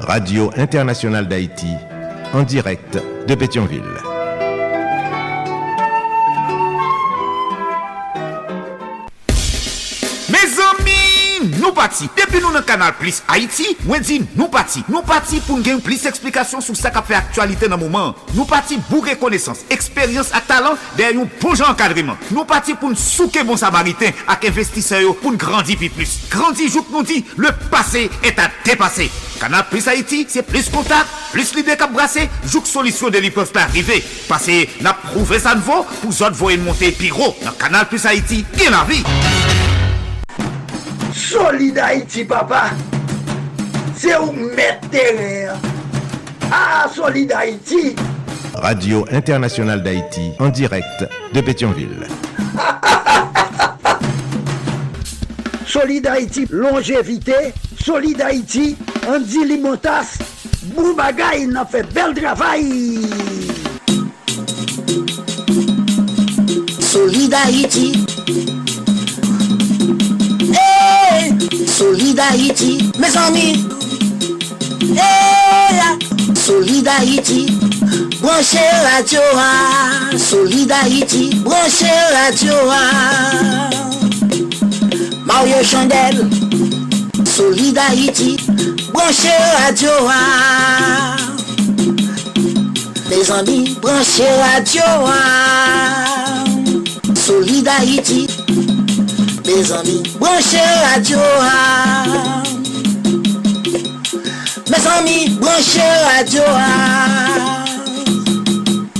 Radio Internationale d'Haïti en direct de Pétionville. Nou pati, depi nou nan kanal Plus Haiti, mwen di nou pati Nou pati pou n gen plis eksplikasyon sou sa ka fe aktualite nan mouman Nou pati bou rekonesans, eksperyans ak talan Den yon bon jan kadriman Nou pati pou n souke bon samariten ak investiseyo pou n grandi pi plus. Grandi jouk nou di, le pase et a depase Kanal Plus Haiti, se plis kontak, plis lide kap brase Jouk solisyon de li pev pa rive Pase na prouve san vo, pou zot vo en monte pi ro Nan Kanal Plus Haiti, gen la vi Solid Haïti, papa. C'est où mettre Ah, Solid Haïti. Radio Internationale d'Haïti, en direct de Pétionville. Solid Haïti, longévité. Solid Haïti, Andy Limontas, bon bagay nan fe bel travay. Solidarity. Hey, solidarity, mes amis. Hey, ah. solidarity. Branchez la Dioa. Solidarity, branchez la Dioa. Mario Chandel. Solid Haïti, branchez radio. Mes amis, branchez radio. Solid Haïti. Mes amis, branchez radio. Mes amis, branchez radio.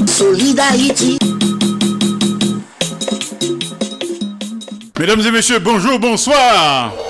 Solid Haïti. Mesdames et messieurs, bonjour, bonsoir.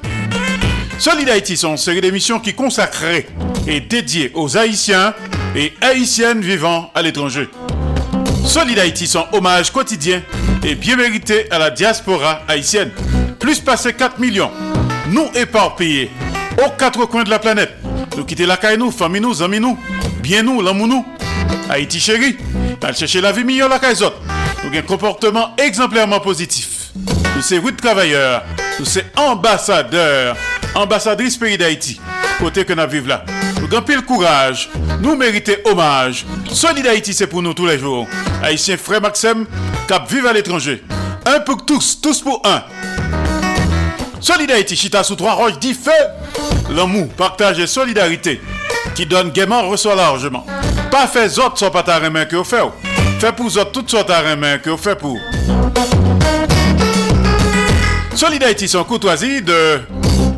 Solid Haïti sont une série d'émissions qui consacrées et dédiées aux Haïtiens et Haïtiennes vivant à l'étranger. Solid Haïti sont hommage quotidien et bien mérité à la diaspora haïtienne. Plus passé 4 millions, nous éparpillés aux quatre coins de la planète. Nous quitter la caille nous, famille nous, amis nous, bien nous, l'amour nous. Haïti chéri, allons chercher la vie meilleure la caille Nous un comportement exemplairement positif. Nous sommes huit travailleurs, nous sommes ambassadeurs, ambassadrices pays d'Haïti. Côté que nous vivons là. Nous avons le courage, nous méritons hommage. Solid Haïti, c'est pour nous tous les jours. Haïtien frère Maxime, cap vive à l'étranger. Un pour tous, tous pour un. Solidarité Chita sous trois roches dit feu. L'amour, partage et solidarité qui donne gaiement reçoit largement. Pas fait autres sont pas ta main que vous faites. Fait pour autres toutes sortes de main que vous faites pour. Solidarité sont courtoisie de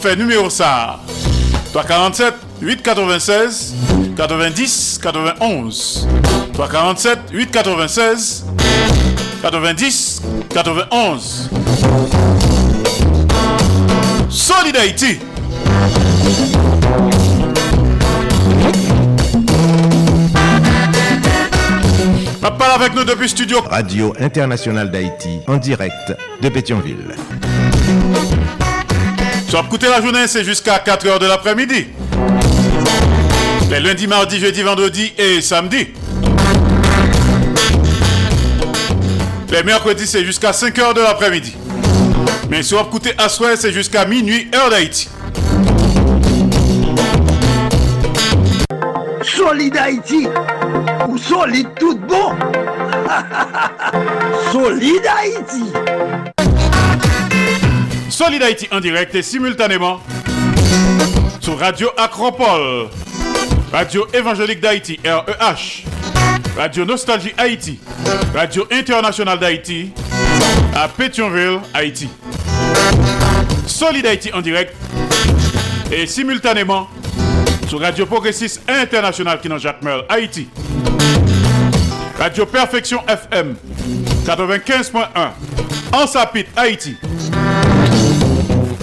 Fait numéro ça 347 896 90 91 347 896 90 91. Solid Haïti. parle avec nous depuis studio. Radio Internationale d'Haïti, en direct de Pétionville. Sur écouter la journée, c'est jusqu'à 4h de l'après-midi. Les lundis, mardi, jeudi, vendredi et samedi. Les mercredis, c'est jusqu'à 5h de l'après-midi. Mais sur écouter à soir, c'est jusqu'à minuit, heure d'Haïti. Solid Haïti ou solide tout bon Solid Haïti Solid Haïti en direct et simultanément sur Radio Acropole, Radio Évangélique d'Haïti, REH, Radio Nostalgie Haïti, Radio Internationale d'Haïti, à Pétionville, Haïti. Solid Haïti en direct et simultanément sur Radio Progressiste International qui Jacques Merle, Haïti. Radio Perfection FM 95.1 en Sapit, Haïti.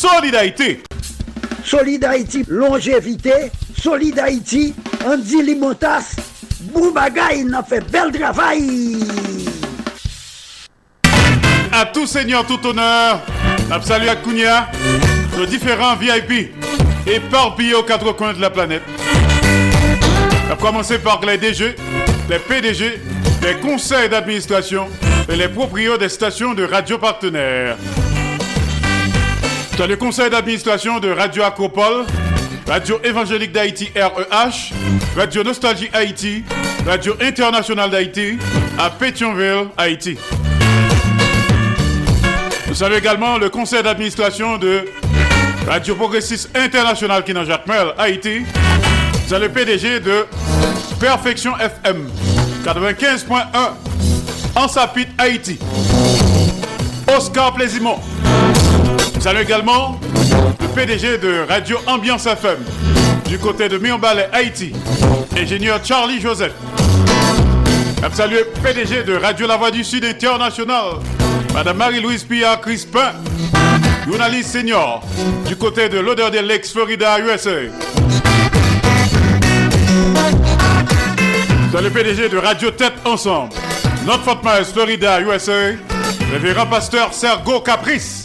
Solidarité Solid Haïti, longévité. Solid Haïti, Andy Limotas. Boubagaï, il a fait bel travail. À tout seigneur, tout honneur, salut à Kounia, nos différents VIP éparpillés aux quatre coins de la planète. A commencer par les DG, les PDG, les conseils d'administration et les propriétaires des stations de radio partenaires. Dans le conseil d'administration de Radio Acropole, Radio Évangélique d'Haïti REH, Radio Nostalgie Haïti, Radio Internationale d'Haïti à Pétionville, Haïti. Nous saluons également le conseil d'administration de Radio Progressiste International qui est dans Jacques Merle, Haïti. C'est le PDG de Perfection FM 95.1 en Sapit, Haïti. Oscar Plaisimont. Salut également le PDG de Radio Ambiance FM du côté de Mionbalais, Haïti. Ingénieur Charlie Joseph. Salut le PDG de Radio La Voix du Sud International. Madame Marie-Louise Pillard Crispin. Journaliste senior du côté de l'odeur des Lakes, Florida, USA. Dans le PDG de Radio Tête Ensemble, notre Fort Myers, Florida, USA, révérend pasteur Sergo Caprice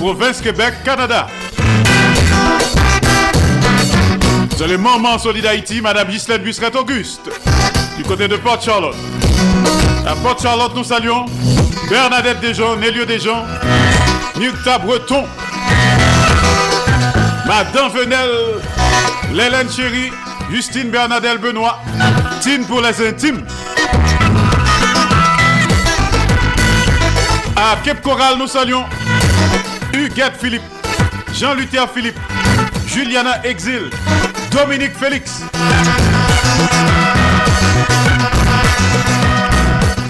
province Québec, Canada. C'est le moment solide Haïti, Madame Gislaine Busseret Auguste, du côté de Port Charlotte. À Port Charlotte, nous saluons Bernadette Desjons, Nélio Desjons, Nukta Breton, Madame Venel, Lélène Chéri, Justine Bernadette Benoît, Tine pour les intimes. À Cape Coral, nous saluons Huguette Philippe, Jean-Luther Philippe, Juliana Exil, Dominique Félix.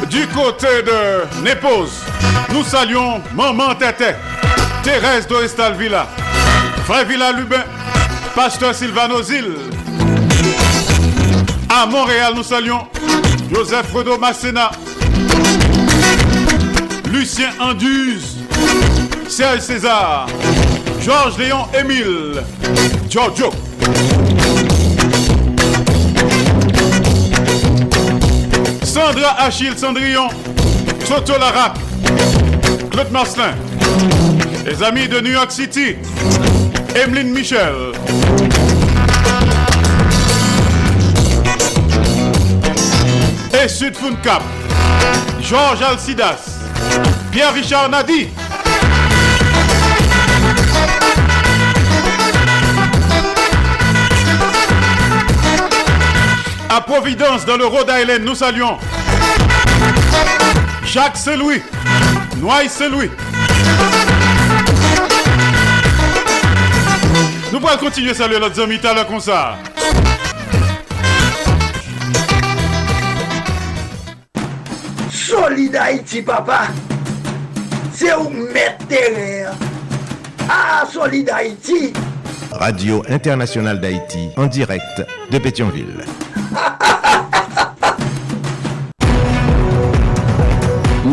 Du côté de Népose, nous saluons Maman Tété, Thérèse Dorestal Villa, Frère Villa Lubin, Pasteur Sylvano Zil. À Montréal, nous saluons Joseph Fredo Massena, Lucien Anduze, César, Georges Léon Émile, Giorgio. Sandra Achille Cendrillon, Toto Larac, Claude Marcelin, les amis de New York City, Emeline Michel. Et Sud Cap, Georges Alcidas, Pierre-Richard Nadi. À Providence, dans le Rhode Island, nous saluons Jacques Saint-Louis, Noailles Saint-Louis. Nous pourrons continuer à saluer notre ami à comme ça. Solid Haïti, papa. C'est où mettre terrain. Ah, Solid Haïti. Radio Internationale d'Haïti, en direct de Pétionville.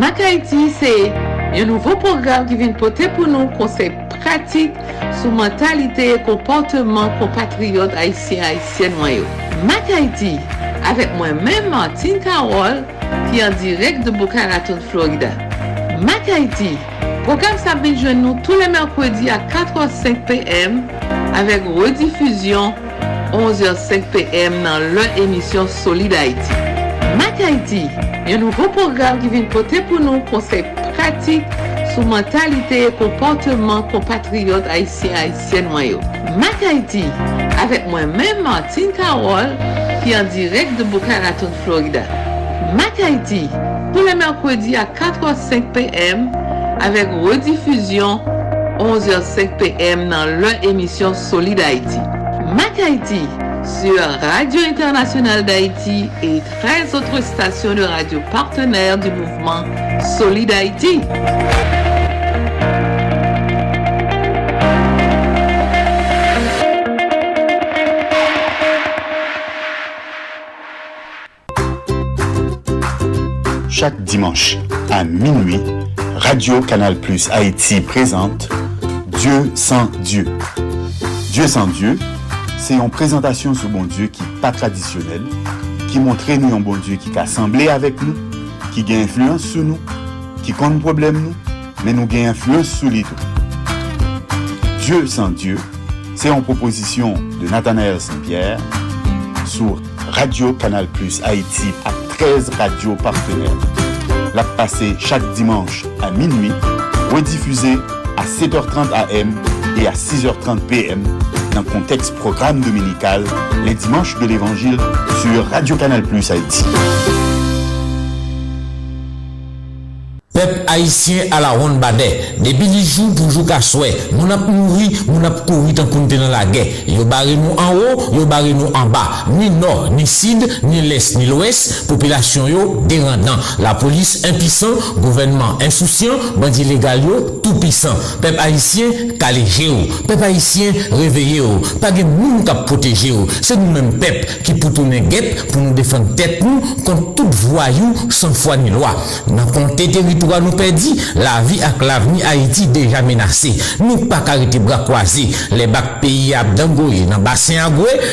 Mac Haiti, c'est un nouveau programme qui vient porter pour nous conseils pratiques sur mentalité et comportement compatriotes haïtiens haïtiennes noyaux. Mac Haiti, avec moi-même Martine Carole, qui est en direct de Boca Raton, Florida. Mac Haiti, programme ça vient nous tous les mercredis à 4h05 p.m. avec rediffusion 11h05 p.m. dans leur émission Solid Haïti. Mac Haiti, yon nouvo program ki vin pote pou nou konsek pratik sou mentalite e komporteman kompatriot Haitien Haitien wanyo. Mak Haiti, avek mwen men Martin Karol ki an direk de Boca Raton, Florida. Mak Haiti, pou le merkwedi a 4h05 pm avek redifuzyon 11h05 pm nan lè emisyon Solid Haiti. Mak Haiti, sur Radio Internationale d'Haïti et 13 autres stations de radio partenaires du mouvement Solid Haïti. Chaque dimanche à minuit, Radio Canal Plus Haïti présente Dieu sans Dieu. Dieu sans Dieu, c'est une présentation sur bon Dieu qui n'est pas traditionnelle, qui montre nous un bon Dieu qui a assemblé avec nous, qui a influence sur nous, qui compte problème nous, mais nous gagnons influence sous les Dieu sans Dieu, c'est en proposition de Nathanaël Saint-Pierre sur Radio Canal Plus Haïti à 13 radios partenaires. La passée chaque dimanche à minuit, rediffusée à 7h30 AM et à 6h30 PM dans le contexte programme dominical les dimanches de l'Évangile sur Radio Canal Plus Haïti. Peuple haïtien à la ronde badet. Depuis les jours pour jouer qu'à souhait. Mon ap mouri, mon ap couru tant qu'on dans la guerre. Yo barré nous en haut, yo barré nous en bas. Ni nord, ni sud, ni l'est, ni l'ouest. Population yo dérendant. La police impuissant, gouvernement insouciant, bandit légal yo tout puissant. Peuple haïtien calé géo. Peuple haïtien réveillé yo. Pas de monde qui protéger yo. C'est nous-mêmes peuple qui pour tourner guette pour nous défendre tête nous contre tout voyou sans foi ni loi. Dans compter territoire nous perdit, la vie avec l'avenir Haïti déjà menacée. Nous pas arrêter bras croisés. Les bacs pays à dans bassin à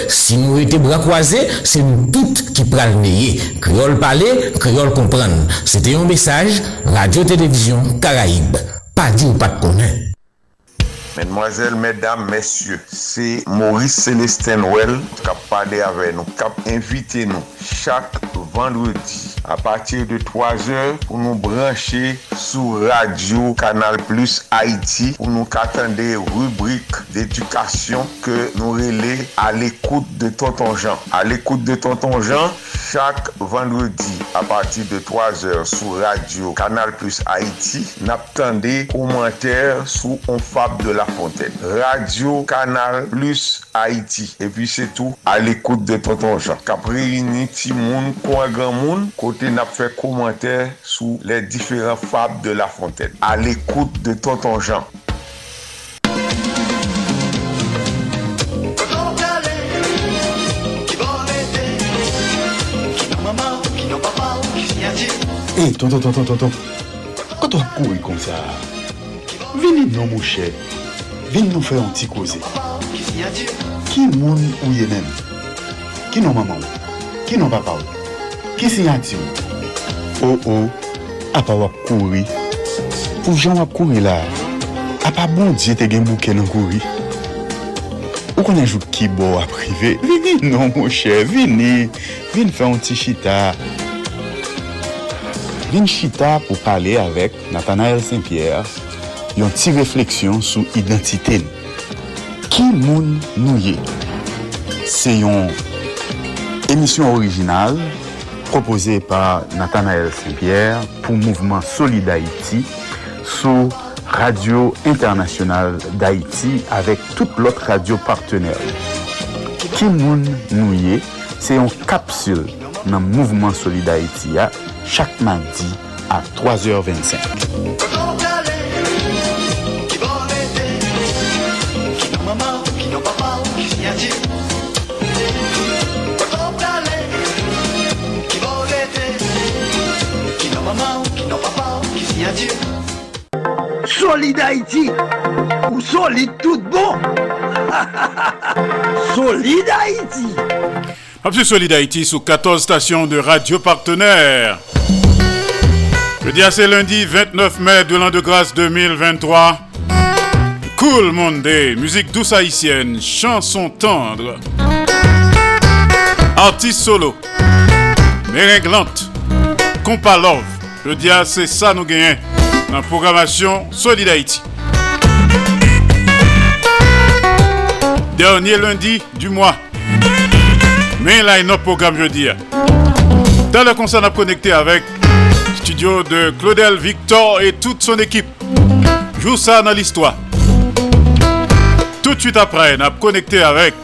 si nous étions bras croisés, c'est nous toutes qui prenons le Créole parler, créole comprendre. C'était un message, Radio-Télévision Caraïbe. Pas dit ou pas de connaître. Mesdemoiselles, mesdames, messieurs, c'est Maurice Célestin Noël qui a parlé avec nous, qui a invité nous chaque vendredi à partir de 3 heures pour nous brancher sur Radio Canal Plus Haïti pour nous attendre des rubriques d'éducation que nous relais à l'écoute de Tonton Jean. À l'écoute de Tonton Jean, chaque vendredi à partir de 3 heures sur Radio Canal Plus Haïti, n'attendez commentaires sous on fable de la Lafontaine. Radio Kanal plus Haiti. E pi se tou al ekoute de Tonton Jean. Kapre yini ti moun kwa gran moun kote nap fe komenter sou le diferent fab de Lafontaine. Al ekoute de Tonton Jean. E, hey, tonton, tonton, tonton, kato ap kouri kon sa, vini nou mouche, Vin nou fè yon ti koze. Ki moun ou ye men? Ki nou maman ou? Ki nou papa ou? Ki sinyati ou? Ou oh ou, oh, apa wap kouri. Pou jan wap kouri la, apa bon diye te gen bouke nan kouri. Ou konen jou ki bo wap rive, vini nou mou chè, vini. Vin fè yon ti chita. Vin chita pou pale avèk Nathanael Saint-Pierre. yon ti refleksyon sou identite nou. Ki moun nou ye? Se yon emisyon orijinal propose par Nathanael Saint-Pierre pou Mouvement Solid Haïti sou Radio Internationale d'Haïti avek tout lot radio partenèl. Ki moun nou ye? Se yon kapsul nan Mouvement Solid Haïti ya chak mandi a 3h25. Solid Haïti ou solide tout bon Solid Haïti Absolue Solid Haïti sous 14 stations de radio partenaires. Jeudi à ce lundi 29 mai de l'an de grâce 2023. Cool Monday, musique douce haïtienne, chanson tendre. Artiste solo, méringlante, compas love. Jeudi à c'est ça nous gagnons dans la programmation Solid Haïti. Dernier lundi du mois. Mais là, il y a programme jeudi. Dans le concert, on a connecté avec studio de Claudel Victor et toute son équipe. Joue ça dans l'histoire. Tout de suite après, on a connecté avec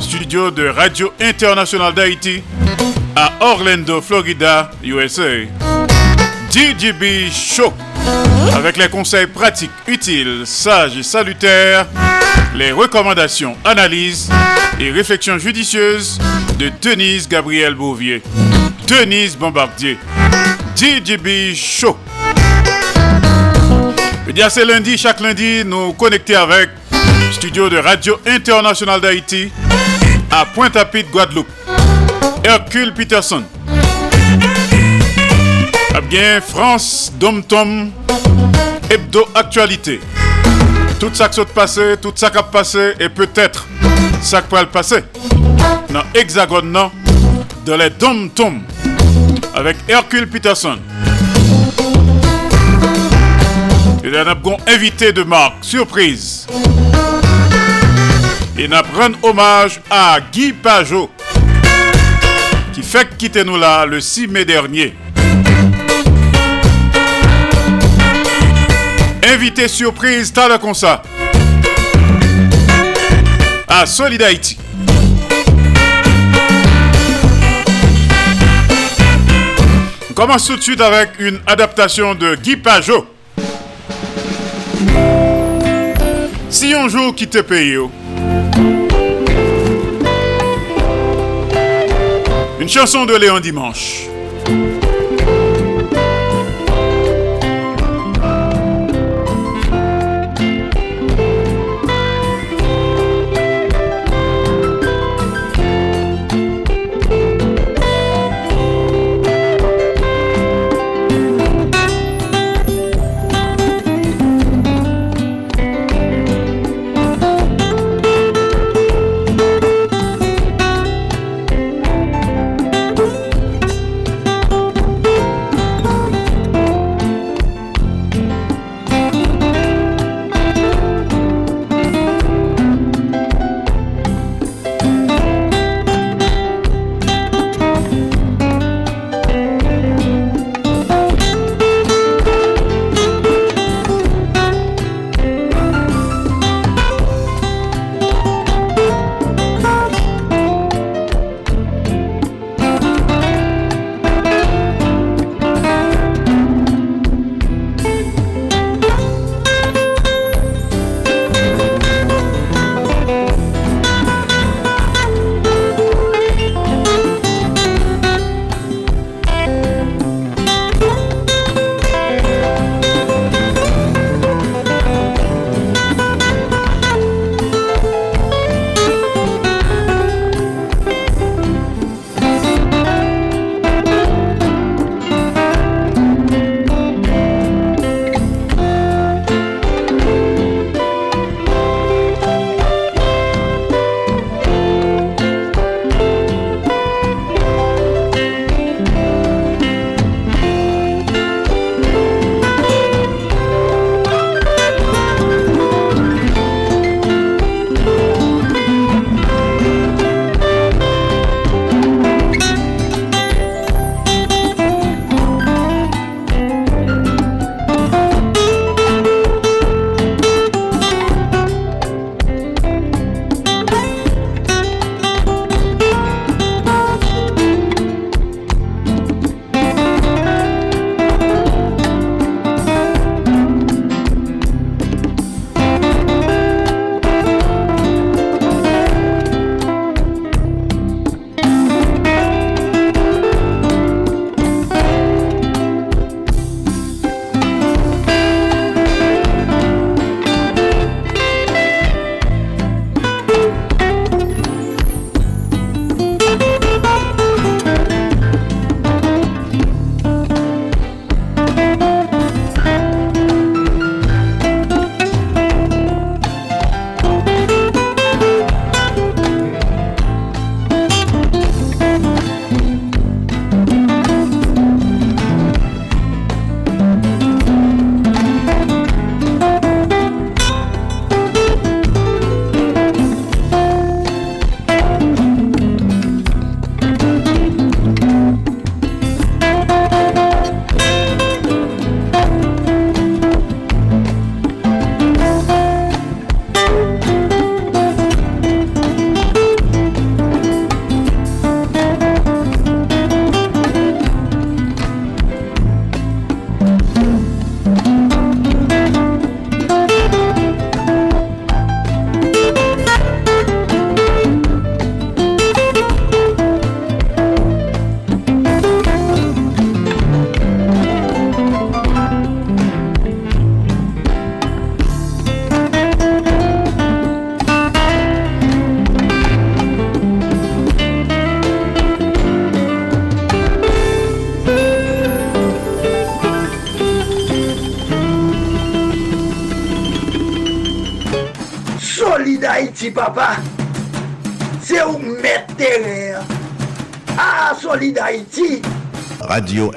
studio de Radio International d'Haïti à Orlando, Florida, USA. DJB Show. Avec les conseils pratiques, utiles, sages et salutaires, les recommandations, analyses et réflexions judicieuses de Denise Gabriel Bouvier. Denise Bombardier. DJB Show. Je dis à ce lundi, chaque lundi, nous connecter avec studio de Radio International d'Haïti à Pointe-à-Pitre, Guadeloupe. Hercule Peterson. France, Dom Tom Hebdo Actualité. Tout ça qui s'est passé, tout ça qui a passé et peut-être ça qui va le passer. Dans Hexagone, non, de les Dom Tom avec Hercule Peterson. Et nous avons invité de marque, surprise. Et nous rendre hommage à Guy Pajot, qui fait quitter nous là le 6 mai dernier. Invité surprise, t'as comme ça. À Solid Haïti. On commence tout de suite avec une adaptation de Guy Pajot. Si un jour qui te paye, une chanson de Léon Dimanche.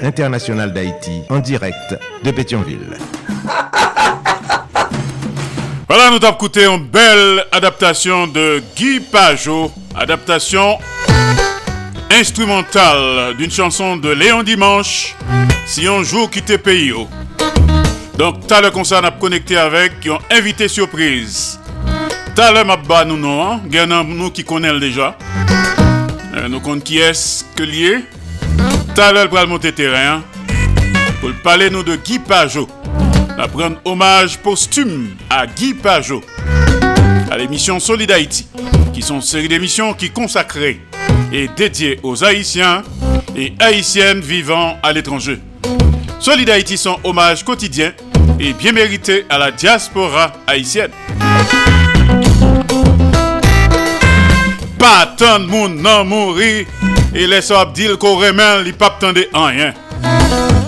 Internationale d'Haïti, en direct de Pétionville. Voilà, nous avons écouté une belle adaptation de Guy Pajot, adaptation instrumentale d'une chanson de Léon Dimanche, Si un jour quitter pays. Donc, tout à l'heure, on a connecté avec, qui ont invité surprise. Tout à l'heure, m'a nous, non, hein? Nous qui connaissent déjà. Euh, nous connaissons qui est-ce que lié. Pour le monter terrain, hein, pour parler nous de Guy Pajot. On prendre hommage posthume à Guy Pajot, à l'émission Solid Haïti, qui sont une série d'émissions qui consacrées et dédiées aux Haïtiens et Haïtiennes vivant à l'étranger. Solid Haïti, son hommage quotidien et bien mérité à la diaspora haïtienne. Pas tant de monde mourir et les abdil remet, li pas tendez en rien.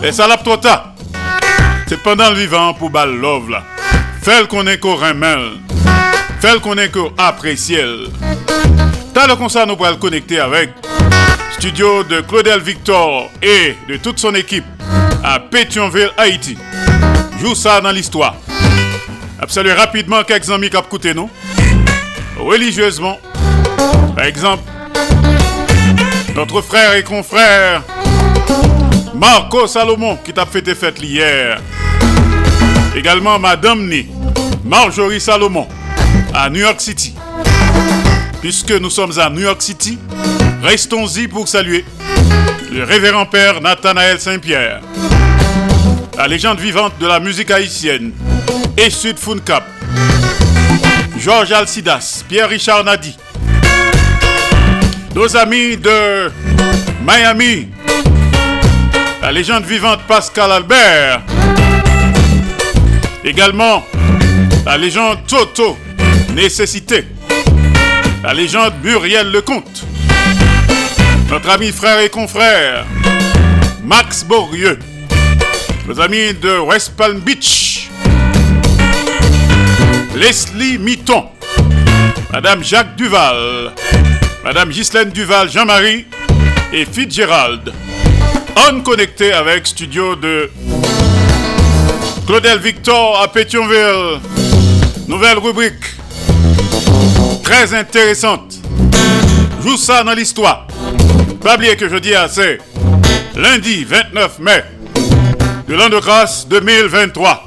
Et ça l'a trop. C'est pendant le vivant pour bal love là. Fais qu'on est qu'on remet. Fais qu'on est qu'on apprécie. T'as le concert nous pourrons connecter avec studio de Claudel Victor et de toute son équipe à Pétionville, Haïti. Joue ça dans l'histoire. Absolument rapidement quelques amis qui nous. Religieusement. Par exemple, notre frère et confrère Marco Salomon qui t'a fait tes fêtes hier. Également Madame Ni, Marjorie Salomon à New York City. Puisque nous sommes à New York City, restons-y pour saluer le révérend père Nathanaël Saint-Pierre, la légende vivante de la musique haïtienne et Sud Funcap, Georges Alcidas, Pierre-Richard Nadi, nos amis de Miami, la légende vivante Pascal Albert, également la légende Toto, Nécessité, la légende Muriel Lecomte, notre ami frère et confrère Max Borieux, nos amis de West Palm Beach, Leslie Mitton, Madame Jacques Duval, Madame Ghislaine Duval, Jean-Marie et Fitzgerald. On connecté avec studio de Claudel Victor à Pétionville. Nouvelle rubrique très intéressante. Joue ça dans l'histoire. Pas oublier que je dis assez. Lundi 29 mai de l'an de grâce 2023.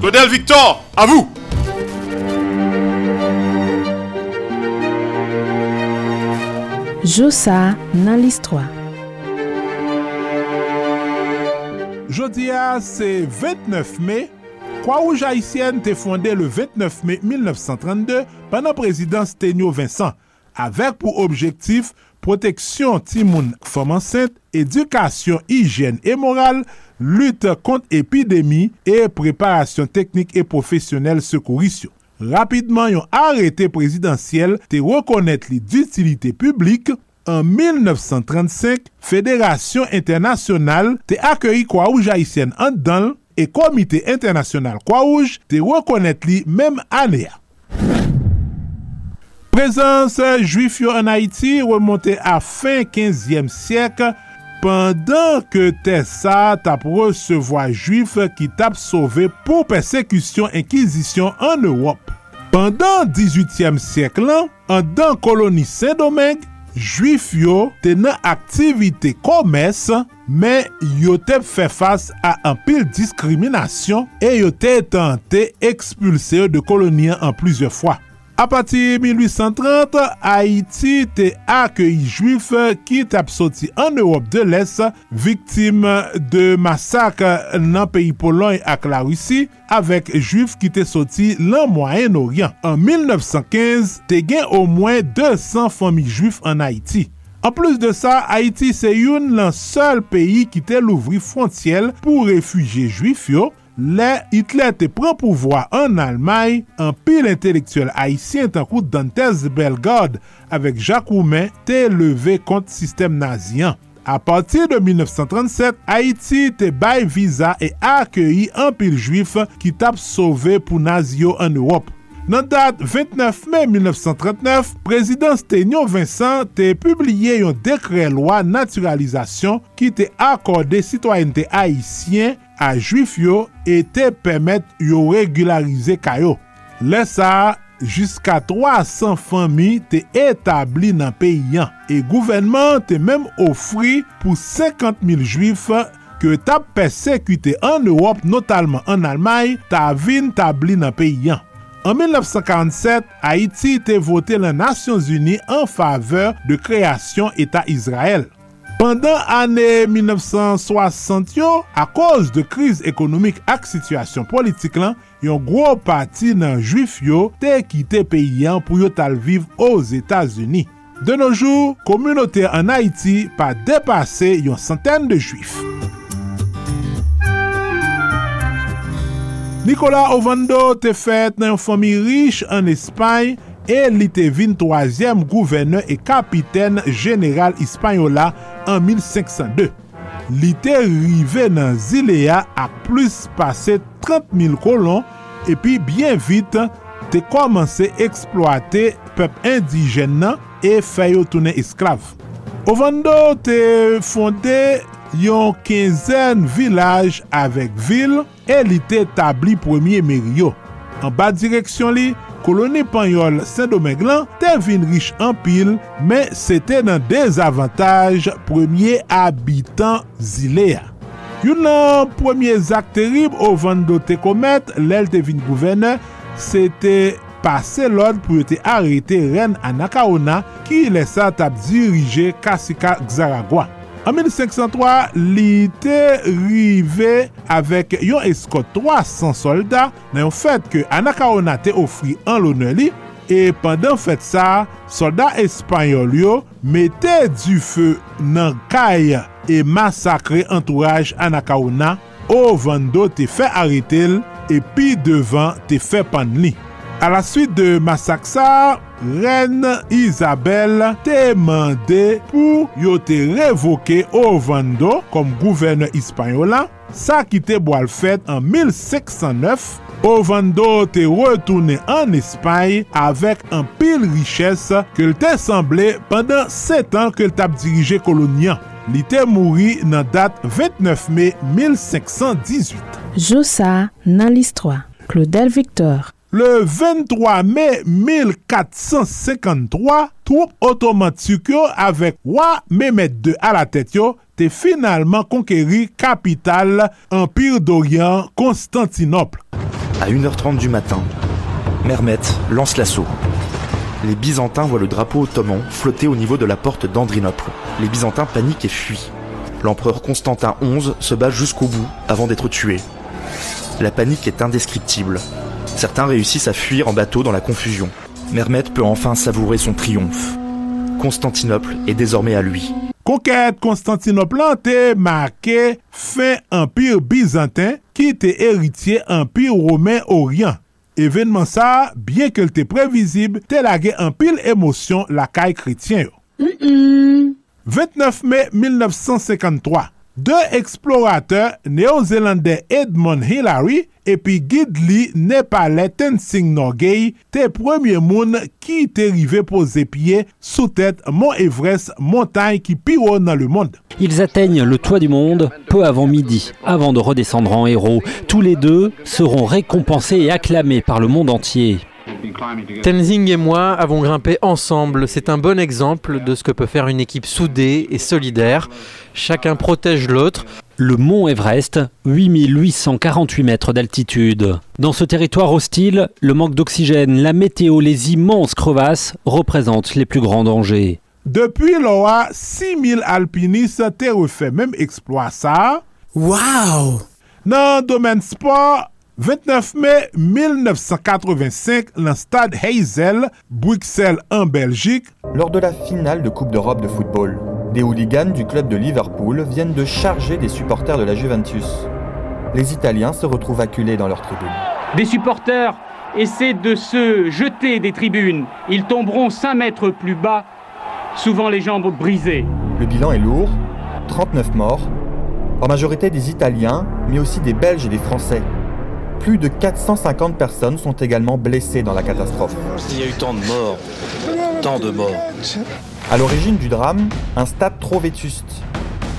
Claudel Victor, à vous. Joussa nan l'histoire. Jodia, c'est 29 mai. Croix-Rouge haïtienne t'est fondée le 29 mai 1932 pendant présidence Tenio Vincent, avec pour objectif protection timoun femme enceinte, éducation, hygiène et morale, lutte contre épidémie et préparation technique et professionnelle secouristion. Rapidman yon arete prezidansyel te rekonet li d'utilite publik, an 1935, Fèderasyon Internasyonal te akyeyi kwa ouj haisyen an dan e Komite Internasyonal kwa ouj te rekonet li menm anea. Prezans juif yo an Haiti remonte a fin 15e siyek pandan ke Tessa tap resevoa juif ki tap sove pou persekisyon inkizisyon an Europe. Pandan 18e siyek lan, an dan koloni Saint-Domingue, juif yo te nan aktivite komes, men yo te fe fase a an pil diskriminasyon e yo te tante ekspulse yo de kolonian an plizye fwa. A pati 1830, Haiti te akyeyi juif ki te apsoti an Europe de l'Est, viktim de masak nan peyi Polon ak la Rusi, avek juif ki te soti lan Moyen-Orient. An 1915, te gen au mwen 200 fami juif an Haiti. An plus de sa, Haiti se youn lan sol peyi ki te louvri frontiel pou refuji juif yo, Le Hitler te pran pouvoi an Almay, an pil intelektuel haisyen tankou Dantes Belgard avek Jacques Roumain te leve kont sistem nazian. A patir de 1937, Haiti te bay visa e akyeyi an pil juif ki tap sove pou nazio an Europe. Nan dat 29 Mei 1939, prezident Stenio Vincent te publiye yon dekre lwa naturalizasyon ki te akorde sitwayente Haitien a juif yo ete pemet yo regularize kayo. Le sa, jiska 300 fami te etabli nan peyan. E gouvenman te menm ofri pou 50 50.000 juif ke tap persekute an Europe, notalman an Almay, ta vin tabli nan peyan. An 1947, Haiti te vote la Nasyons Uni an faveur de kreasyon Eta Israel. Pendan ane 1960 yo, a koz de kriz ekonomik ak situasyon politik lan, yon gro pati nan juif yo te kite peyan pou yo tal viv os Etats-Unis. De nojou, komyonote an Haiti pa depase yon santen de juif. Nikola Ovando te fet nan yon fami rich an Espany e li te vin 3èm gouverneur e kapiten general Hispaniola an 1502. Li te rive nan Zilea ak plus pase 30.000 kolon epi bien vit te komanse eksploate pep indijen nan e feyo tounen esklav. Ovando te fonde yon kinzen vilaj avek vil e li te tabli premye meryo. An ba direksyon li, koloni panyol Saint-Domingue lan te vin riche an pil, men se te nan dezavantaj premye abitan zilea. Yon nan premye zak terib o vando te komet, lel te vin gouvene, se te pase lod pou yo te arete ren Anakaona ki lesa tap dirije Kasika Xaragua. An 1503, li te rive avèk yon eskot 300 soldat nan yon fèt ke Anakaona te ofri an lounè li e pandan fèt sa, soldat espanyol yo metè du fè nan kaya e masakre entouraj Anakaona ou vando te fè aritel epi devan te fè pan li. A la suite de masak sa, ren Isabel te mande pou yo te revoke Ovando kom gouverne Hispanyola. Sa ki te boal fet an 1609, Ovando te retoune an Espany avèk an pil richès ke lte semblé pandan 7 an ke ltap dirije kolonyan. Li te mouri nan dat 29 me 1518. Joussa nan list Claudel Victor Le 23 mai 1453, troupe otomatik yo avek Wa Mehmet II a la tet yo te finalman konkeri kapital Empire d'Orient Constantinople. A 1h30 du matin, Mermet lance l'assaut. Les Byzantins voient le drapeau ottoman flotter au niveau de la porte d'Andrinople. Les Byzantins paniquent et fuient. L'empereur Constantin XI se bat jusqu'au bout avant d'être tué. La panique est indescriptible. Certains réussissent à fuir en bateau dans la confusion. Mermet peut enfin savourer son triomphe. Constantinople est désormais à lui. Conquête Constantinople te marqué fin empire byzantin qui était héritier empire romain orient. Événement ça, bien que te prévisible, te lagué un pile émotion la caille chrétien. 29 mai 1953. Deux explorateurs néo-zélandais Edmund Hillary epi Gidli Nepalè Tenzing Norgay te premier moun ki te rive pose pied sous tête Mont Everest, montagne qui pironne dans le monde. Ils atteignent le toit du monde peu avant midi, avant de redescendre en héros. Tous les deux seront récompensés et acclamés par le monde entier. Tenzing et moi avons grimpé ensemble. C'est un bon exemple de ce que peut faire une équipe soudée et solidaire. Chacun protège l'autre. Le mont Everest, 8848 mètres d'altitude. Dans ce territoire hostile, le manque d'oxygène, la météo, les immenses crevasses représentent les plus grands dangers. Depuis l'OA, 6000 alpinistes te refait même exploit ça. Wow! Dans le domaine sport, 29 mai 1985, le stade Hazel, Bruxelles en Belgique. Lors de la finale de Coupe d'Europe de football, des hooligans du club de Liverpool viennent de charger des supporters de la Juventus. Les Italiens se retrouvent acculés dans leur tribune. Des supporters essaient de se jeter des tribunes. Ils tomberont 5 mètres plus bas, souvent les jambes brisées. Le bilan est lourd, 39 morts, en majorité des Italiens, mais aussi des Belges et des Français. Plus de 450 personnes sont également blessées dans la catastrophe. Il y a eu tant de morts, tant de morts. À l'origine du drame, un stade trop vétuste,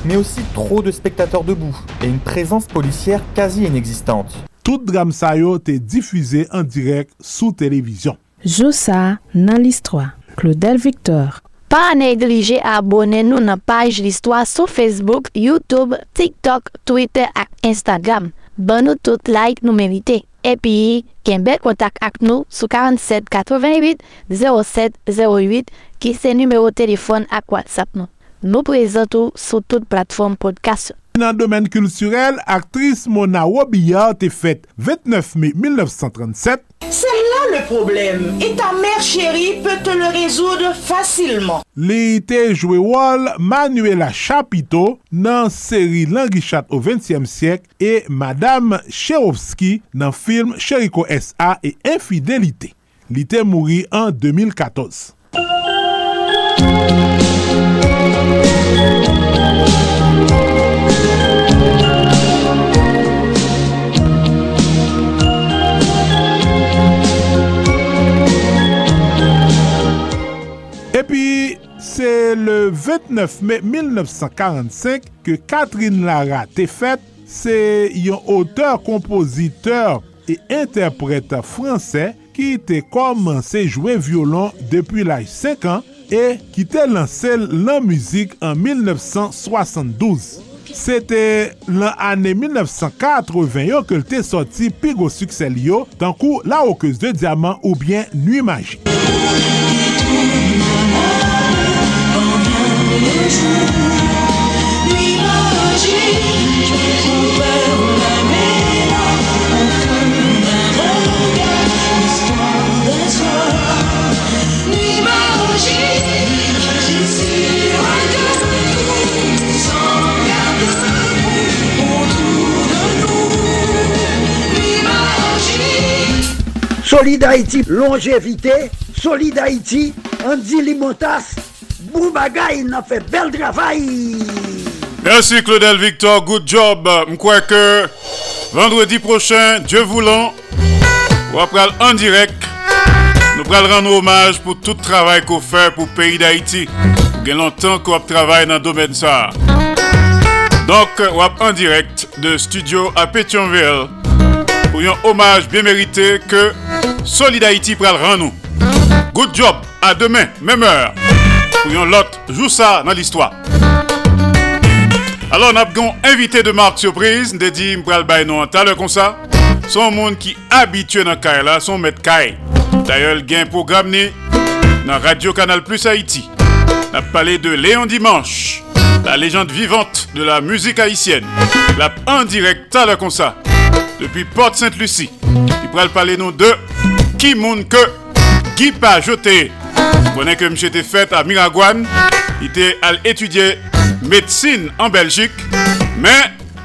mais aussi trop de spectateurs debout et une présence policière quasi inexistante. Tout drame yo te diffusé en direct sous télévision. Josa nan l'histoire. Claudel Victor. Pa neglije abone nou nan page l'histoire sou Facebook, Youtube, TikTok, Twitter ak Instagram. ban nou tout like nou merite. Epi, ken bel kontak ak nou sou 47 88 07 08 ki se numero telefon ak WhatsApp nou. Nou prezentou sou tout platform podcast. Nan domen kulturel, aktris Mona Wobillard te fète 29 mai 1937. C'est là le problème. Et ta mère chérie peut te le résoudre facilement. Li te jwe wol Manuela Chapito nan seri Languichat au 20e sièk e Madame Cherovski nan film Cherico S.A. et Infidelité. Li te mouri an 2014. Epi, se le 29 me 1945 ke Catherine Lara te fet, se yon auteur, kompositeur e interprete franse ki te komanse jwe violon depi l'aj 5 an e ki te lanse lan muzik an 1972. Se te lan ane 1980 yo ke te soti pig o suksel yo tankou la okeuse de diamant ou bien Nuit Magique. Solid longévité. Solid Haïti, Andy Limotas. Bel travail. Merci Claudel Victor, good job. M'crois que vendredi prochain, Dieu voulant, on va en direct. Nous allons rendre hommage pour tout travail qu'on fait pour le pays d'Haïti. Il y a longtemps qu'on travaille dans le domaine ça. Donc, on en direct de studio à Pétionville pour un hommage bien mérité que Solid Haïti pral rendre nous. Good job. À demain, même heure. Pour un lot, joue ça dans l'histoire. Alors, on a un invité de marque surprise. De dit, m'pral bay nous en l'heure comme ça. Son monde qui habitué dans Kaye là, son maître Kaye. D'ailleurs, il y a un programme dans Radio Canal Plus Haïti. On a parlé de Léon Dimanche, la légende vivante de la musique haïtienne. La en direct à ça. Depuis Porte Sainte-Lucie. Il pourra parler nous de qui monde que Guy Pajoté. Vous connaissez que monsieur était fait à Miragouane. Il était à étudier médecine en Belgique. Mais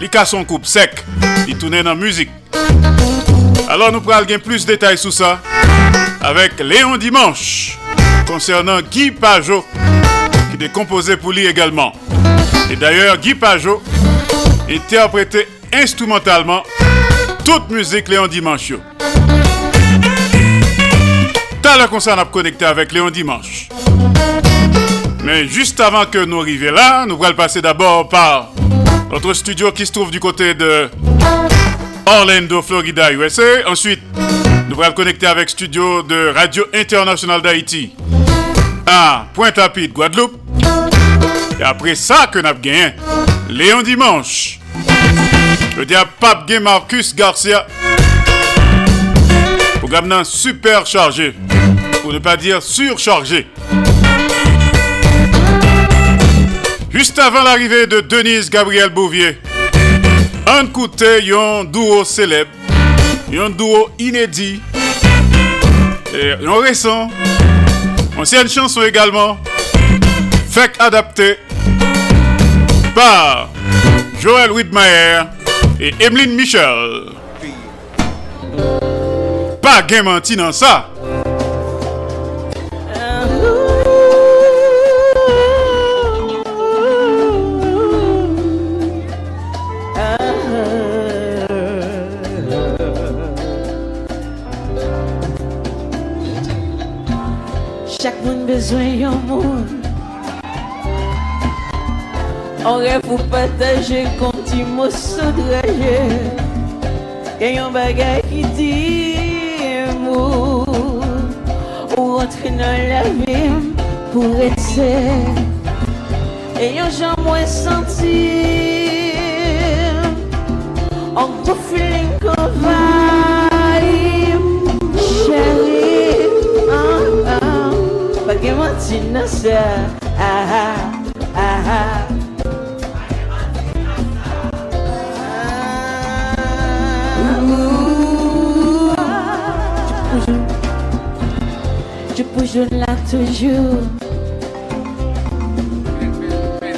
il a son coupe sec. Il tournait dans la musique. Alors nous pourrons gagner plus de détails sur ça avec Léon Dimanche concernant Guy Pajot qui est composé pour lui également. Et d'ailleurs Guy Pajot interprété instrumentalement toute musique Léon Dimanche. T'as le concert à connecter avec Léon Dimanche. Mais juste avant que nous arrivions là, nous allons passer d'abord par notre studio qui se trouve du côté de Orlando, Florida, USA. Ensuite, nous allons connecter avec studio de Radio Internationale d'Haïti à Pointe-à-Pitre, Guadeloupe. Et après ça, que nous avons gagné Léon Dimanche. Le diable Pape Gay Marcus Garcia. Programme super chargé. Pour ne pas dire surchargé. Juste avant l'arrivée de Denise Gabriel Bouvier, un côté, un duo célèbre, un duo inédit, et un récent, ancienne chanson également, fait adapté par Joël Widmeyer et Emeline Michel. pa gen manti nan sa. Chak moun bezwen yon moun An rev ou pataje Konti mou sot raje Gen yon bagay ki di pou Ou rentre nan la vim pou rete E yon jan mwen sentim An tou filin kon vayim Chéri, an ah, an ah. Pake mwen ti nan se Ah ah, ah ah. je l'ai toujours.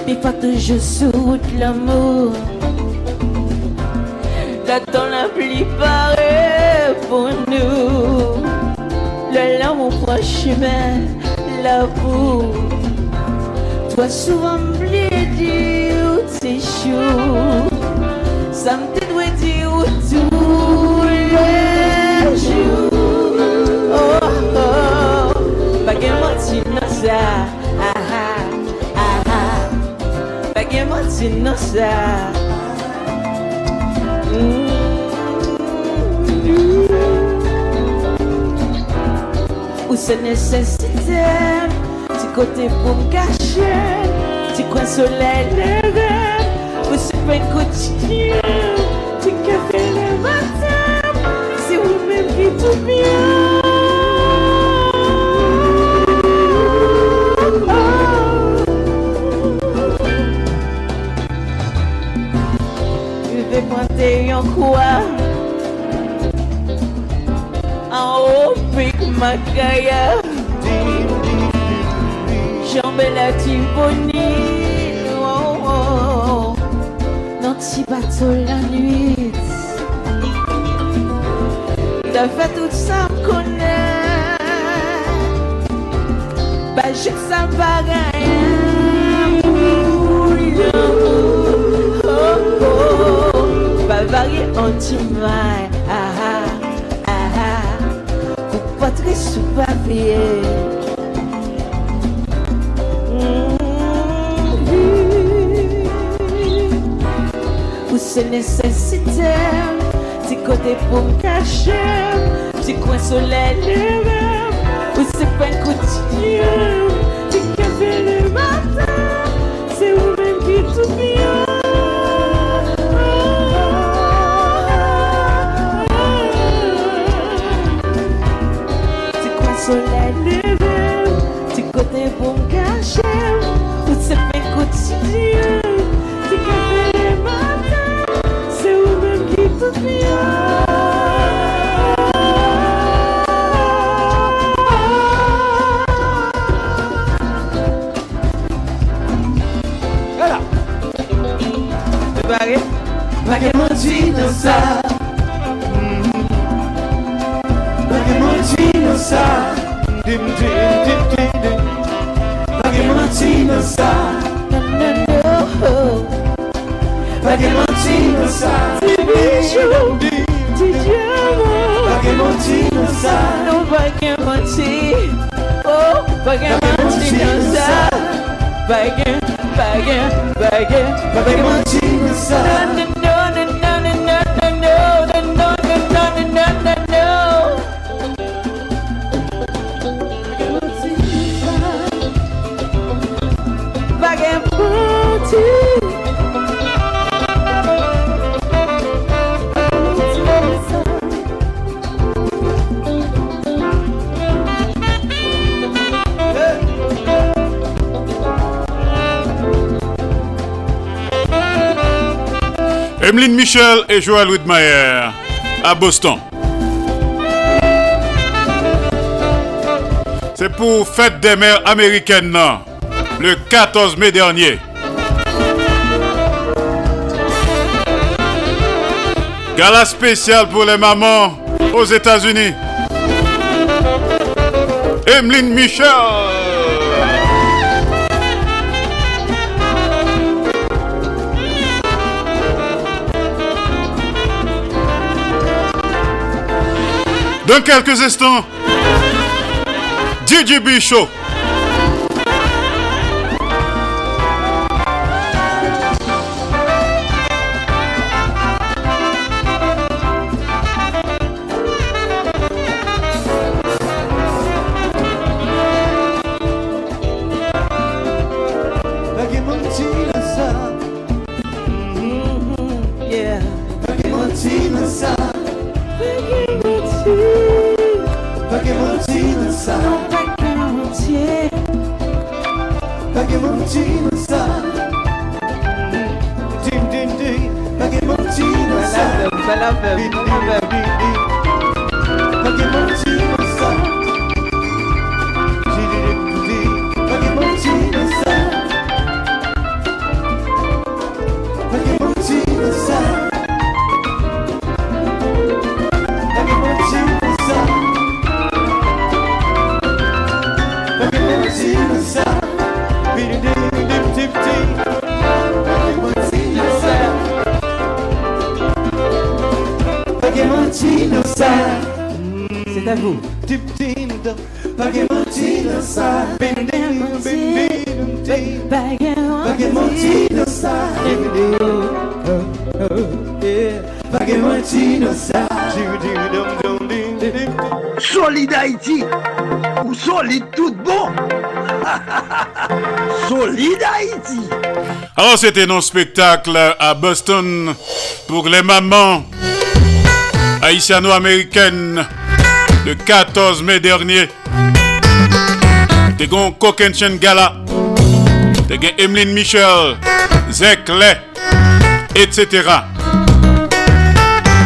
Puis pas toujours sous l'amour. Le temps n'a plus pareil pour nous. Le long au prochain chemin, l'amour. Toi souvent blé, Dieu, oh, c'est chaud. Ça me sa Aha, aha. Bagye moti nan sa. Mm-hmm. Ou se nesensite Ti kote pou m kache Ti kwen solel lere Ou se pen koti Ti kafe lere pourquoi En haut, Big Macaya Jean Bella Timboni oh, oh. oh. Nanti bateau la nuit. T'as fait tout ça, me connaît Bah, je que ça me paraît sentiment ah ah ah ah ou pas très sous papier mmh, mmh. ou se nécessite si côté pour cacher si coin soleil ou se pas quotidien si café le matin. C'est vous même qui tout you. Michel et Joël Whitmire à Boston. C'est pour Fête des mères américaines, le 14 mai dernier. Gala spécial pour les mamans aux États-Unis. Emeline Michel. Dans quelques instants, DJB Show. Alors, c'était nos spectacles à Boston pour les mamans haïtiano-américaines le 14 mai dernier. T'es gon Coquenchen Gala, t'es gon Emeline Michel, Zek etc.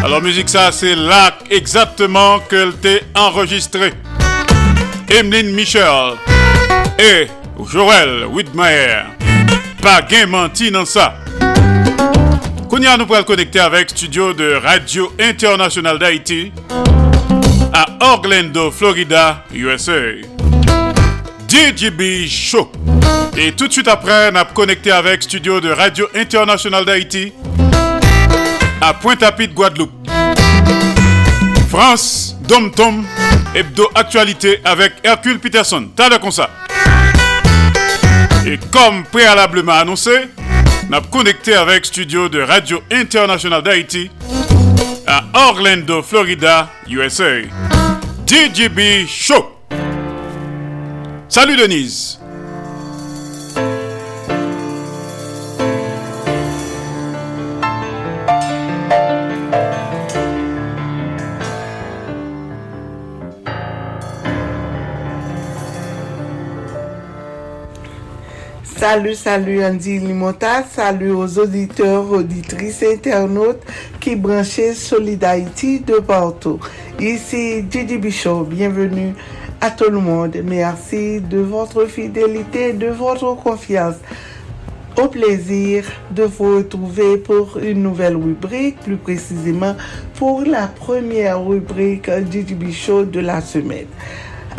Alors, musique, ça, c'est là exactement qu'elle t'est enregistrée. Emeline Michel et Joël Whitmire. Pas gain menti dans ça. Kounia, nous pourrons connecter avec studio de Radio International d'Haïti à Orlando, Florida, USA. DJB Show. Et tout de suite après, on a connecté avec studio de Radio International d'Haïti à Pointe-à-Pitre, Guadeloupe. France, Dom Tom, Hebdo Actualité avec Hercule Peterson. T'as l'air comme ça. Et comme préalablement annoncé, on a connecté avec studio de Radio International d'Haïti à Orlando, Florida, USA. DJB Show. Salut Denise. Salut, salut Andy Limota, salut aux auditeurs, auditrices, internautes qui branchaient Solid Haïti de partout. Ici Didi Bichot, bienvenue à tout le monde. Merci de votre fidélité, de votre confiance. Au plaisir de vous retrouver pour une nouvelle rubrique, plus précisément pour la première rubrique Didi Bichot de la semaine.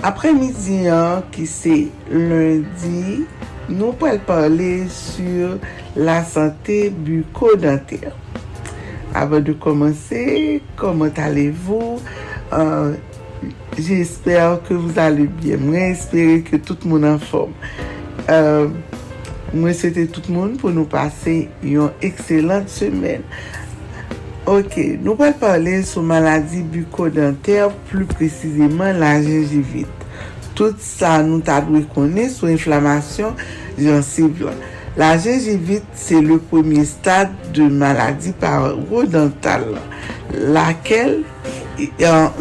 Après-midi, hein, qui c'est lundi, nous pourrons parler sur la santé bucco-dentaire. Avant de commencer, comment allez-vous? Euh, J'espère que vous allez bien. Moi, j'espère que tout le monde en forme. Euh, moi, c'était tout le monde pour nous passer une excellente semaine. Ok, nous allons parler sur maladie bucco-dentaire, plus précisément la gingivite. tout sa nou tabou konen sou inflamasyon jansib lan. La jejivit se le premier stade de maladi parodontal lan, lakel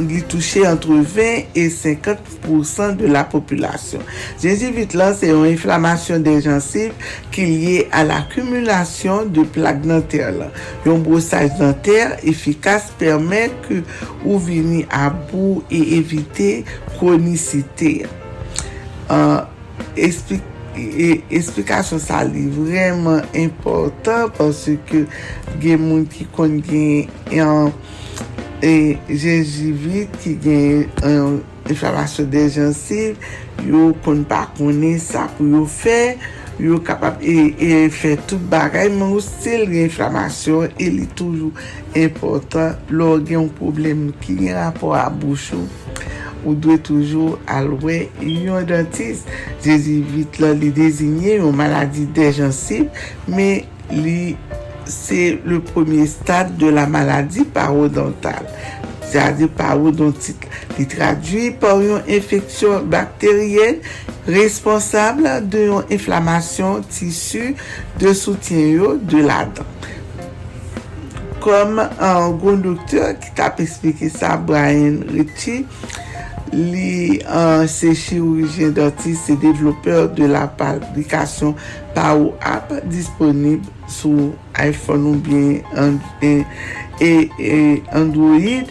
li touche entre 20 et 50% de la populasyon. Gengivit lan se yon inflamasyon de jansiv ki liye a l'akumulasyon de plak nanter lan. Yon brossaj nanter efikas permen ke ou vini a bou e evite kronisite. Uh, Esplik E esplikasyon sa li vreman important pwase ke gen moun ki kon gen yon e jenjivit ki gen inflamasyon de jansiv, yo kon pa konen sa pou yo fe, yo kapap e, e fe tout bagay, men ou stil gen inflamasyon, e li toujou important lor gen yon problem ki gen rapor a bouchou. Ou dwe toujou alwe yon dentist. Jezivit la li dezigne yon maladi de jansib, men li c'est le premier stade de la maladie parodontale. C'est-à-dire parodontite qui traduit par une infection bactérienne responsable d'une inflammation tissu de soutien de la dent. Comme un conducteur qui t'a expliqué ça, Brian Ritchie, li uh, se chirurjien dentiste, se devlopeur de la aplikasyon pa ou ap disponib sou iPhone ou bien and, et, et, et Android.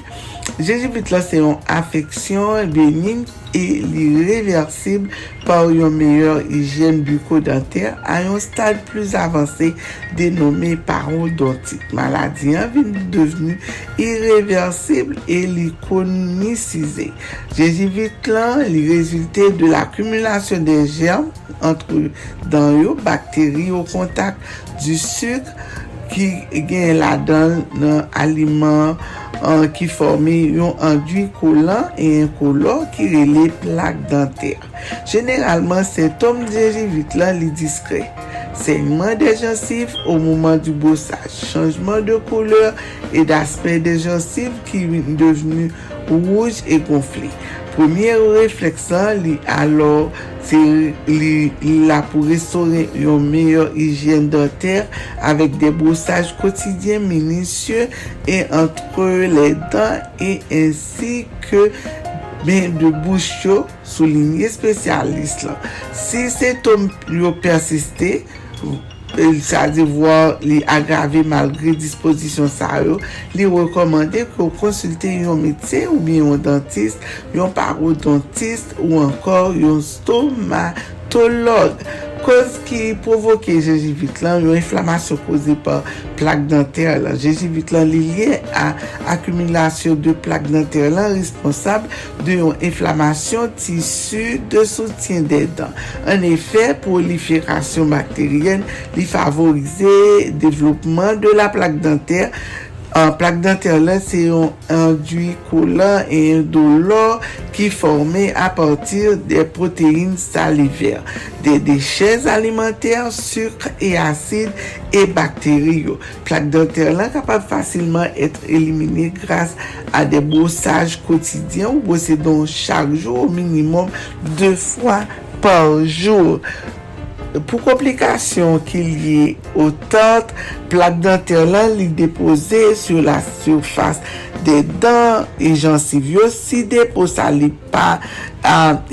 Jejibit la se yon afeksyon benign et l'irréversible par une meilleure hygiène bucco-dentaire à un stade plus avancé dénommé parodontite. Maladie en hein, devenue irréversible et l'iconicisée. Gingivite là, les résultats de l'accumulation des germes entre dans les bactéries au contact du sucre qui gagne la donne dans aliment an ki forme yon andwi kolan e yon kolor ki rele plak denter. Generalman, sentom dirivit lan li diskre. Sègman de jansif ou mouman du bossaj, chanjman de kolor e d'aspe de jansif ki devenu rouj e gonfli. premier refleksan li alor se li la pou restore yon meyor hijyen denter avek de deboussaj kotidyen minisye e antre le dan e ansi ke ben de bouch yo sou linye spesyalist la. Si se tom yo persiste, E sa devwa li agrave malgre disposisyon sa yo, li rekomande ko konsulte yon metye ou bi yon dentist, yon parodontist ou ankor yon stomatolog. Koz ki provoke gengivit lan, yon inflamasyon koze pa plak denter lan. Gengivit lan li liye a de plak denter lan responsable de yon inflamasyon de soutien de dan. En efè, proliferasyon bakteryen li favorize devlopman de la plak denter. An plak denter lan se yon andui kolan e indolor ki forme a partir de proteine saliver, de deshez alimenter, sukre e asid e bakteriyo. Plak denter lan kapab fasilman etre elimine grase a de bossaj kotidyan ou bosse don chak jou ou minimum 2 fwa par jou. pou komplikasyon ki liye o otant, plak denter lan li depose sur la surface de dan e jansiv yo si depo sa li pa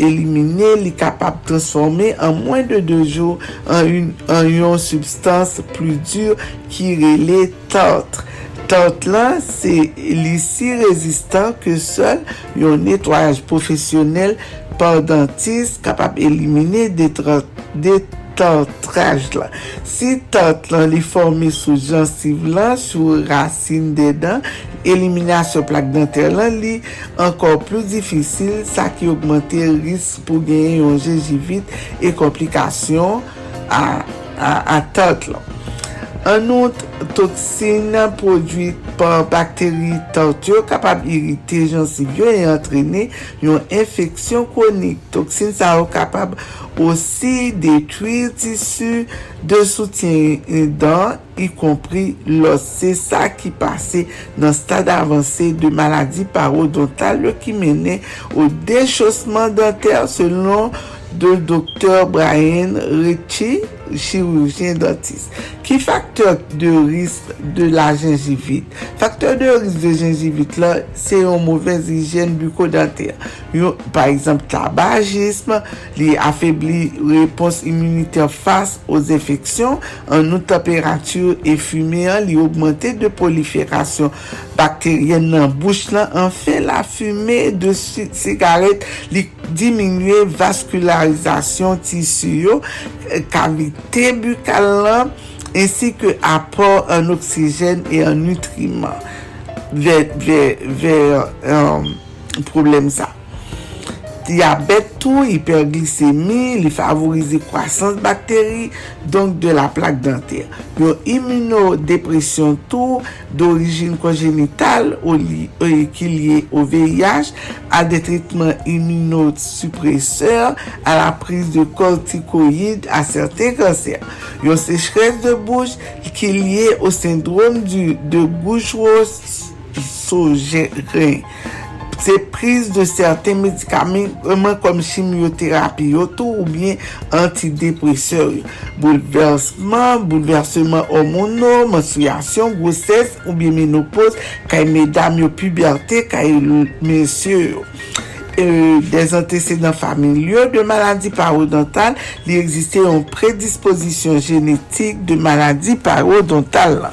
elimine li kapap transforme an mwen de 2 jou an, an yon substans plu dur ki rele tantre. Tant lan, se li si rezistan ke sol yon netwayaj profesyonel par dentiste kapap elimine de detran tantraj lan. Si tant lan li formi sou jansiv lan, sou rasin dedan, eliminasyon plak danter lan li ankor plou difisil sa ki augmente ris pou genye yon jejivit e komplikasyon a, a, a tant lan. An out, toksin prodwit pa bakteri tortyo kapab irite jansib yo e antrene yon infeksyon konik. Toksin sa ou kapab osi detwir tisu de soutyen e dan y kompri los. Se sa ki pase nan stade avanse de maladi parodontal yo ki mene ou dechosman danter selon de doktor Brian Ritchie. chirurgien dentiste. Ki faktor de risk de la gengivite? Faktor de risk de gengivite la, se yon mouvez hijen buko-denter. Yon, par exemple, tabagisme, li afebli repons immunite fase os efeksyon, an nou temperatur e fume li augmente de proliferasyon bakteryen nan bouch lan, an fe la fume de sigaret li diminue vaskularizasyon tisyo, kavite euh, debu kalan ensi ke apor an oksijen e an nutriman ver, ver, ver um, euh, problem sa. diabet tou, hiperglisemi, li favorize kwasans bakteri, donk de la plak denter. Yo immunodepresyon tou, d'origin kongenital, ou li, euh, ki liye ou VIH, a de tritman immunosupreseur, a la prise de kortikoid, a certain kanser. Yo sechres de bouche, ki liye ou sendrom de bouche rose sojerin. se prise de certain medikamen reman kom chimioterapi yo tou ou bien antidepreseur yo. Bouleverseman, bouleverseman hormono, menstruasyon, goses ou bien menopos, kay medam yo puberté, kay mensyo yo. euh, des antécédents familiaux de maladies parodontales, il existait une prédisposition génétique de maladies parodontales,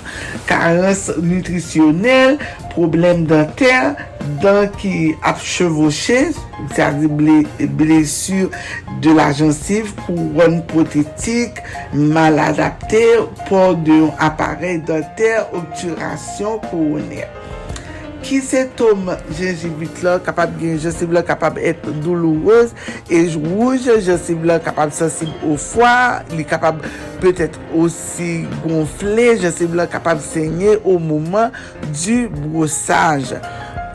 carence nutritionnelle, problème dentaire, dents qui a chevauché, c'est-à-dire blessure de la gencive, couronne prothétique, mal adaptée, port d'un appareil dentaire, obturation coronaire. ki setom genjivit la kapab gen jensib la kapab et douloureuse e rouj jensib la kapab sensib ou fwa, li kapab petet osi gonfle jensib la kapab senye ou mouman du brossaj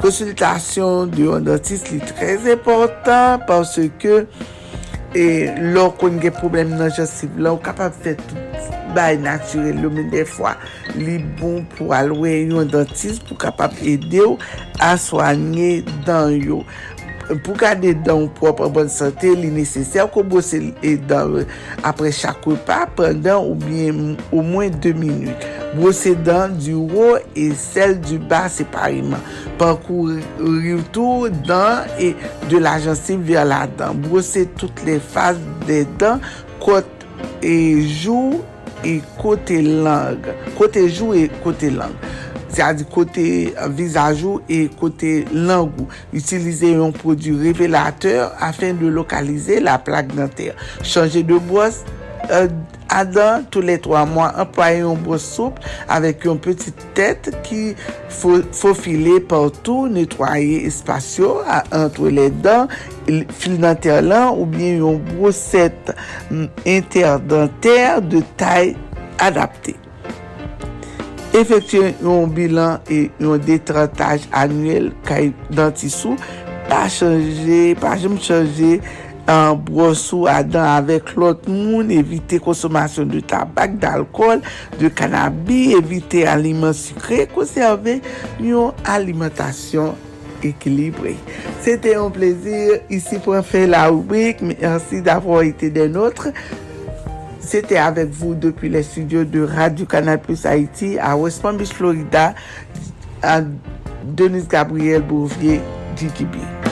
konsultasyon de yon dentist li trez important parce ke e lor kon gen problem nan jensib la ou kapab fet tout bay naturel yo men defwa li bon pou alwe yon dentist pou kapap ede ou a soanye dan yo. Pou gade dan ou prop an bon sante, li neseser ko bose e dan apre chak repa pandan ou bien ou mwen 2 minute. Bose dan du ou e sel du ba separiman. Pankou rivtou dan e de la jansi ver la dan. Bose tout le fase de dan, kote e jou et côté langue. Côté joue et côté langue. C'est-à-dire côté visage et côté langue. Utiliser un produit révélateur afin de localiser la plaque dentaire. Changer de brosse Euh, Adan, tou le 3 mwa, employe yon bo souple avek yon petit tete ki fofile partou, netwaye espasyon antre le dan, fil danter lan ou bien yon brosette mm, interdanter de tay adapte. Efektyon yon bilan e yon detrantaj anuel kay dantisou, pa chanje, pa jem chanje an brosou a dan avek lot moun, evite konsomasyon de tabak, d'alkol, de cannabis, evite aliment sucré, konserve yon alimentasyon équilibré. C'était un plaisir ici pour faire la rubrique. Merci d'avoir été des nôtres. C'était avec vous depuis les studios de Radio Canal Plus Haïti à West Palm Beach, Florida, à Denise Gabriel Bouvier, DJB.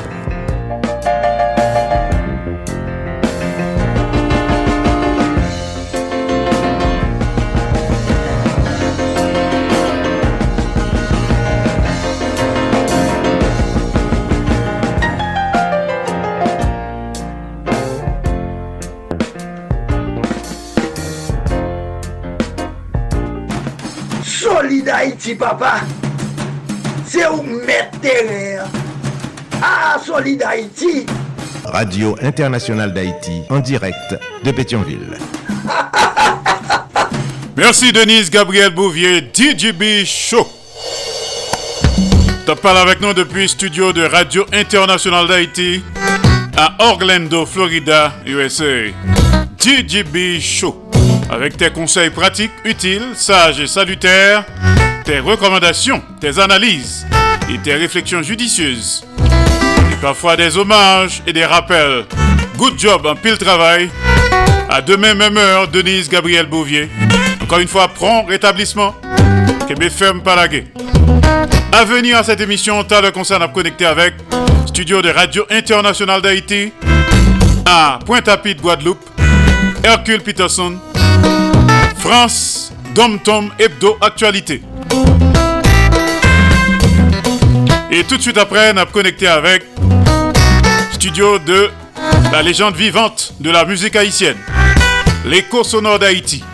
Papa. C'est où mettre terrain. Ah, Solid Haïti. Radio Internationale d'Haïti, en direct de Pétionville. Merci Denise Gabriel Bouvier, DJB Show. Tu parles avec nous depuis studio de Radio Internationale d'Haïti à Orlando, Florida, USA. DJB Show. Avec tes conseils pratiques, utiles, sages et salutaires, tes recommandations, tes analyses et tes réflexions judicieuses. Et parfois des hommages et des rappels. Good job en pile travail. À demain, même heure, Denise Gabriel Bouvier. Encore une fois, prompt rétablissement. Québec ferme pas la guet. À venir à cette émission, t'as le concert à connecter avec Studio de Radio Internationale d'Haïti à Pointe-à-Pitre, Guadeloupe, Hercule Peterson, France, Dom Tom Hebdo Actualité. Et tout de suite après, on a connecté avec Studio de la légende vivante de la musique haïtienne, l'écho sonore d'Haïti.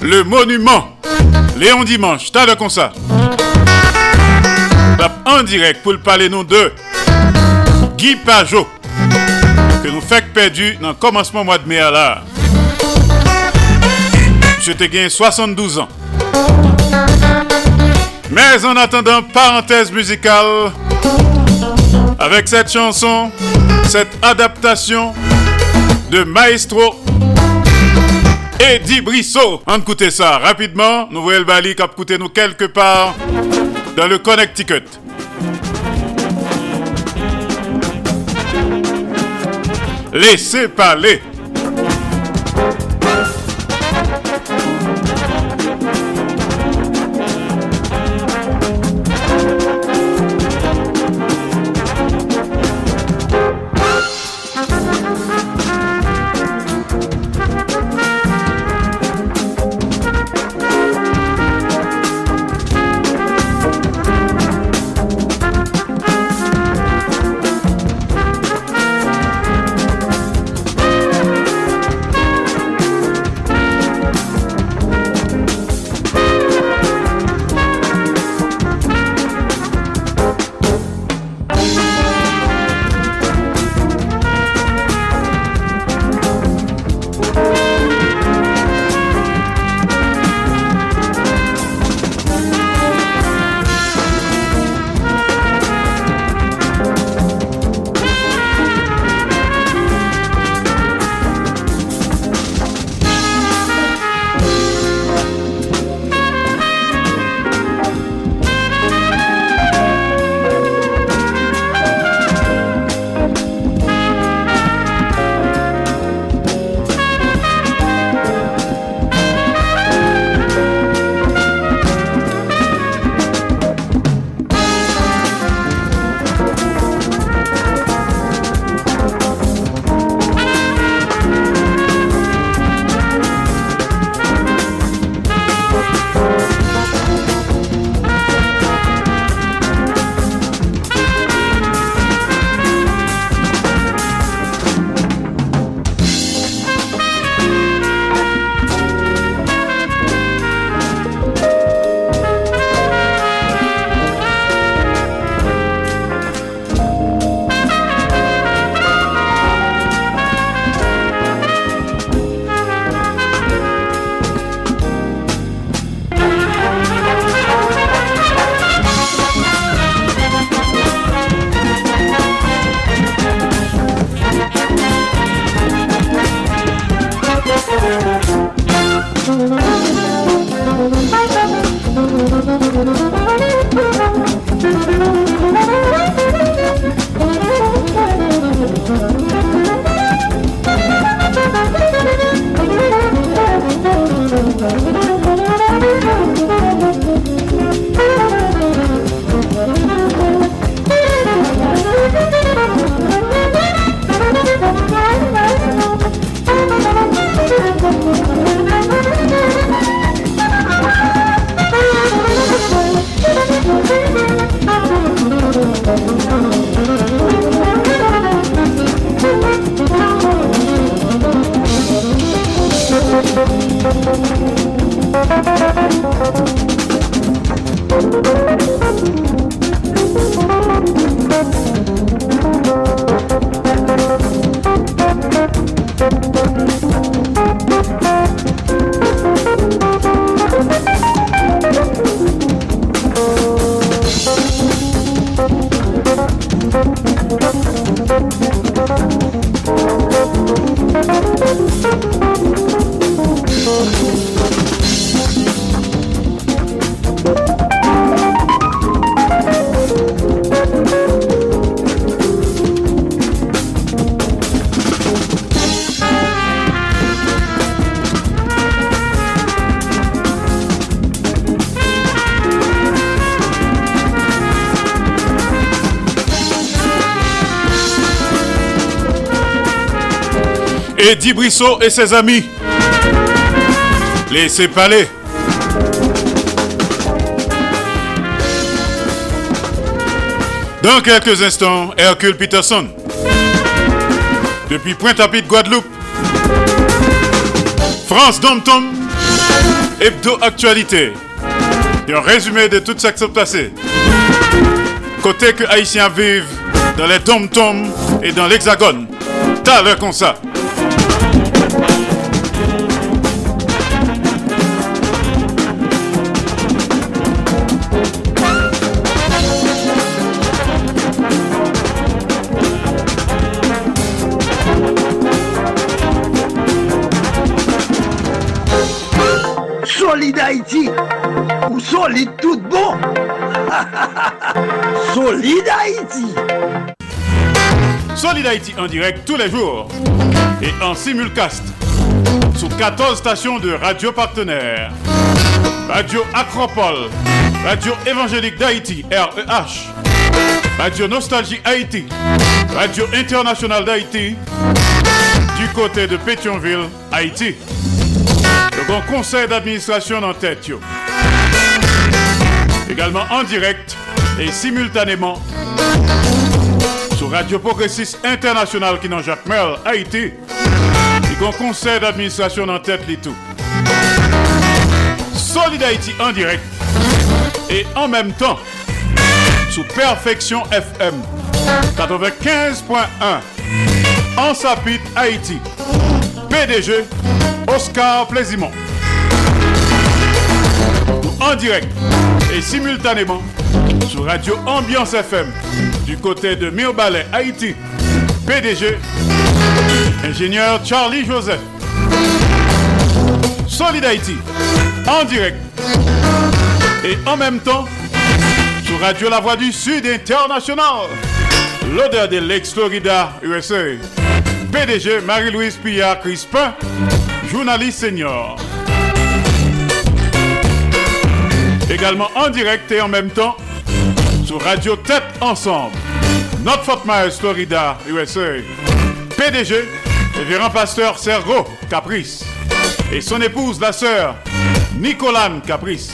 Le monument, Léon Dimanche, t'as le concert. En direct pour le parler nous de Guy Pajot que nous fait perdu dans le commencement mois de mai là. Je te gagne 72 ans. Mais en attendant, parenthèse musicale avec cette chanson, cette adaptation de Maestro Eddie Brissot. On écoute ça rapidement. Nous voyons le Bali qui a nous quelque part dans le Connecticut. Laissez parler. Eddie Brissot et ses amis. Laissez parler. Dans quelques instants, Hercule Peterson. Depuis Pointe-à-Pitre, Guadeloupe. France Dompton. Hebdo Actualité. Et un résumé de tout ce qui s'est passé. Côté que Haïtiens vivent dans les tom-toms et dans l'hexagone. T'as l'air comme ça. Tout bon Solide Haïti Solid Haïti en direct tous les jours et en simulcast sous 14 stations de radio partenaires. Radio Acropole, Radio Évangélique d'Haïti, REH, Radio Nostalgie Haïti, Radio Internationale d'Haïti, du côté de Pétionville, Haïti. Le grand conseil d'administration en tête. yo. Également en direct et simultanément sur Radio Progressiste International qui dans Jacques Merle, Haïti. Le grand conseil d'administration en tête les tout. Solid Haïti en direct et en même temps sous Perfection FM 95.1 en Sapit Haïti. PDG Oscar Plaisimont. En direct et simultanément sur Radio Ambiance FM du côté de Mirbalet, Haïti. PDG, ingénieur Charlie Joseph. Solid Haïti, en direct et en même temps sur Radio La Voix du Sud International. L'odeur de l'ex-Florida, USA. PDG Marie-Louise Pillard Crispin, journaliste senior. Également en direct et en même temps sur Radio Tête Ensemble. Notre Fort Myers, Florida, USA. PDG, révérend pasteur Sergo Caprice. Et son épouse, la sœur Nicolane Caprice.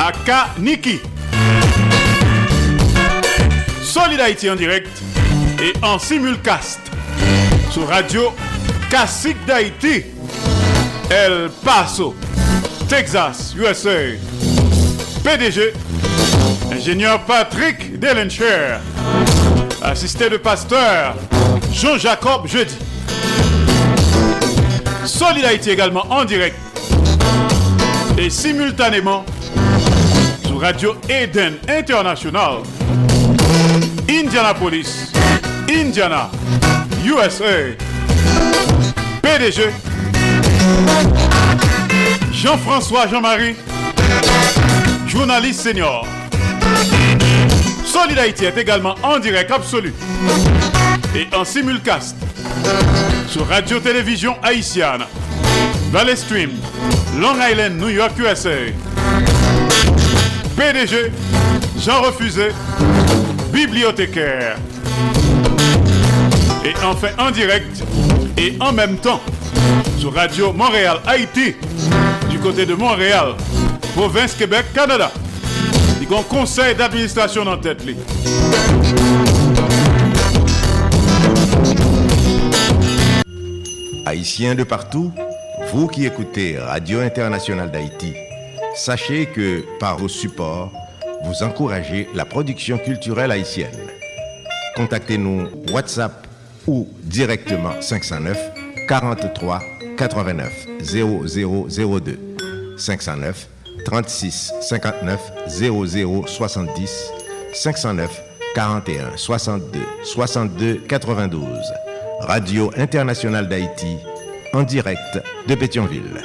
Aka Niki. Solid Haïti en direct et en simulcast sur Radio Classique d'Haïti, El Paso, Texas, USA. PDG, ingénieur Patrick Delencher, assisté de pasteur Jean-Jacob Jeudi. Solid Haïti également en direct et simultanément sur Radio Eden International, Indianapolis, Indiana, USA. PDG Jean-François Jean-Marie, journaliste senior. Solid Haïti est également en direct absolu et en simulcast sur Radio-Télévision Haïtienne, Valley Stream, Long Island, New York, USA. PDG Jean Refusé, bibliothécaire. Et enfin en direct et en même temps sur Radio Montréal Haïti côté de Montréal, province Québec, Canada. Il y a un conseil d'administration en tête. li. Haïtiens de partout, vous qui écoutez Radio Internationale d'Haïti, sachez que par vos supports, vous encouragez la production culturelle haïtienne. Contactez-nous WhatsApp ou directement 509 43 89 0002 509 36 59 00 70 509 41 62 62 92 Radio Internationale d'Haïti en direct de Pétionville.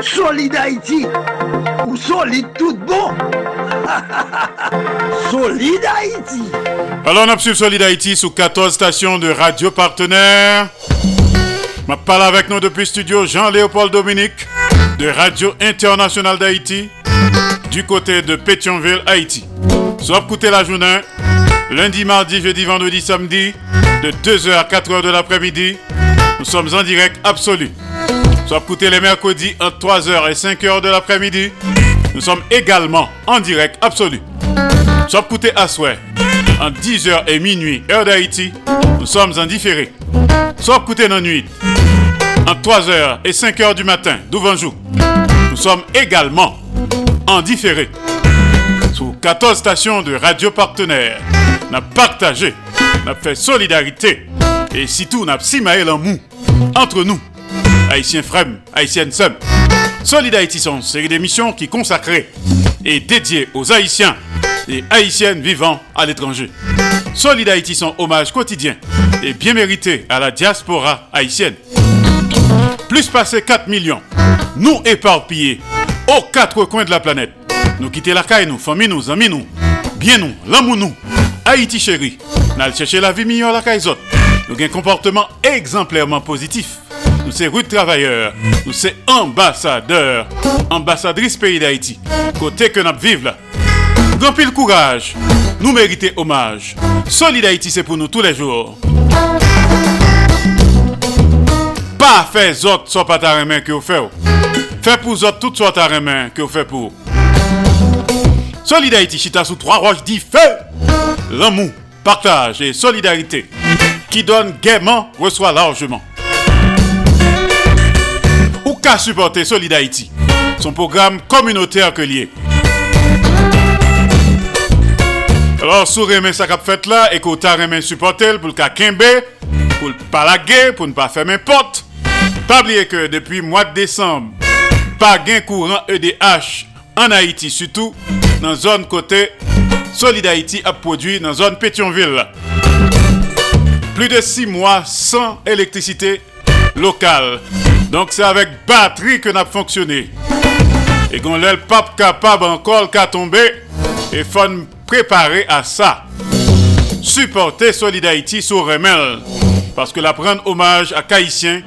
Solide Haïti ou solide tout bon Solide Haïti Alors on a sur Solid Haïti sous 14 stations de radio partenaires. Je parle avec nous depuis studio Jean-Léopold Dominique de Radio Internationale d'Haïti du côté de Pétionville, Haïti. Soit écouter la journée, lundi, mardi, jeudi, vendredi, samedi, de 2h à 4h de l'après-midi. Nous sommes en direct absolu. Soit écouter les mercredis entre 3h et 5h de l'après-midi. Nous sommes également en direct absolu. Soit écouter à souhait entre 10h et minuit, heure d'Haïti. Nous sommes en différé. Soit écouter dans nuit entre 3h et 5h du matin, jour. Nous sommes également en différé. Sous 14 stations de radio partenaires, n'a partagé, n'a fait solidarité et surtout n'a simaé en mou entre nous, haïtiens frères, haïtiennes sœurs. Solid Haïti sont une série d'émissions qui consacrée et dédiée aux haïtiens et haïtiennes vivant à l'étranger. Solid Haïti sont hommage quotidien et bien mérité à la diaspora haïtienne. Plus passé 4 millions, nous éparpillés aux quatre coins de la planète. Nous quitter la caille, nous, famille, nous, amis, nous, bien nous, l'amour, nous, Haïti chéri. Nous chercher la vie meilleure la caille Nous avons un comportement exemplairement positif. Nous sommes rudes travailleurs. Nous sommes ambassadeurs, ambassadrices pays d'Haïti. Côté que nous vivons là. Grand pile courage. Nous méritons hommage. Solid Haïti, c'est pour nous tous les jours. Pas faire autres soit pas ta main que vous faites. Fait pour autres toutes sortes ta main que vous faites pour. Solid Haïti, chita sous trois roches dit feu. L'amour, partage et solidarité qui donne gaiement reçoit largement. Qu'à supporter Solid Haïti, son programme communautaire que lié. Alors, sous remet ça qu'a fait là, et qu'on remet supporter pour le cas pour le palaguer, pour ne pas faire n'importe. Pas oublier que depuis mois de décembre, pas gain courant EDH en Haïti, surtout dans zone côté Solid Haïti a produit dans zone Pétionville. Plus de 6 mois sans électricité locale. Donc c'est avec batterie que n'a fonctionné. Et quand l'elle pas capable encore qu'à tomber, et faut préparer à ça. Supporter Solid Haïti sous Remel. Parce que la prendre hommage à Haïtien,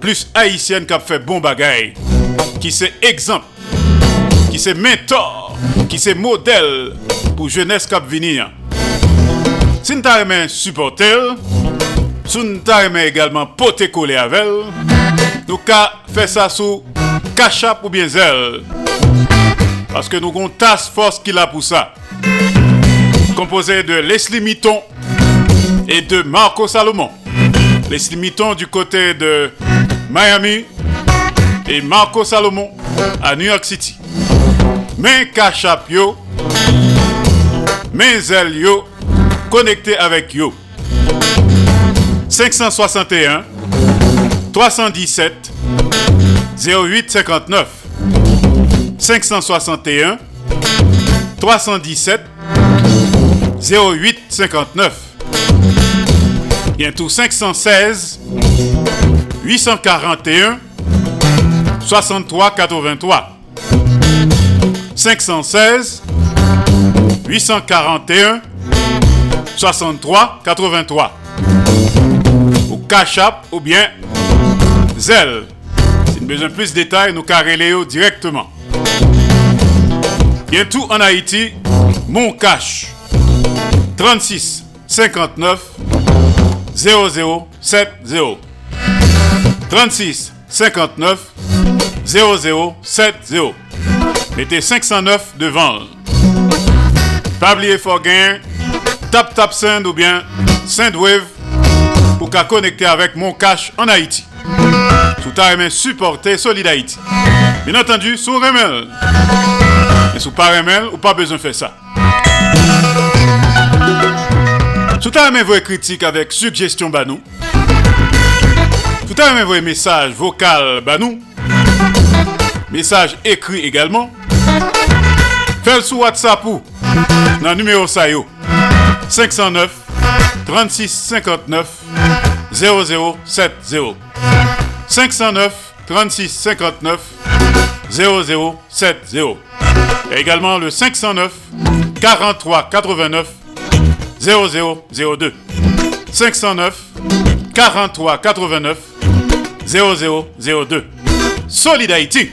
plus Haïtienne qui a fait bon bagaille. Qui c'est exemple, qui c'est mentor, qui c'est modèle pour jeunesse qui venir. Si nous supporter, nous avons également poter coller avec nous avons fait ça sous Cachap ou bien Zel. Parce que nous avons une task force qui l'a pour ça. Composé de Leslie Mitton et de Marco Salomon. Leslie Mitton du côté de Miami et Marco Salomon à New York City. Mais Cachap yo, mais Zel yo, connecté avec yo. 561 317 0859 561 317 0859 Bientôt 516 841 63 83 516 841 63 83 Cachap ou bien Zelle. Si nous besoin de plus de détails, nous carrelons directement. Bientôt en Haïti, mon cash 36 59 0070 36 59 0070 Mettez 509 devant. Pas oublier gain Tap Tap Send ou bien Sendwave pour qu'à connecter avec mon cash en Haïti. Tout à aimé supporter Solid Haïti. Bien entendu, sous remel. Mais sous pas remel, ou pas besoin de faire ça. Tout à aimé vos critiques avec suggestion banou. Tout à aimé vos messages vocal banou. Message écrit également. Faites sur WhatsApp ou dans le numéro SAYO 509 36 59 0070 509 36 59 0070 et également le 509 43 89 0002 509 43 89 0002 Solid Haïti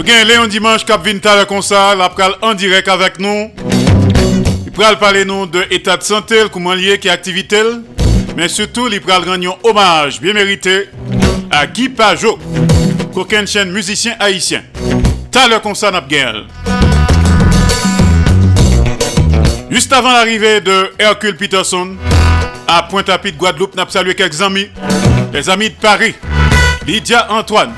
Nous gagnons Léon Dimanche Cap Vinta comme ça, l'après en direct avec nous. Il pourra parler nous de l'état de santé, comment lié, qui activité, mais surtout il pourra rendre hommage bien mérité à Guy Pajot, qu'aucun chaîne musicien haïtien. T'as le concert n'a Juste avant l'arrivée de Hercule Peterson à Pointe-à-Pitre, Guadeloupe, n'a salué quelques amis, les amis de Paris, Lydia Antoine,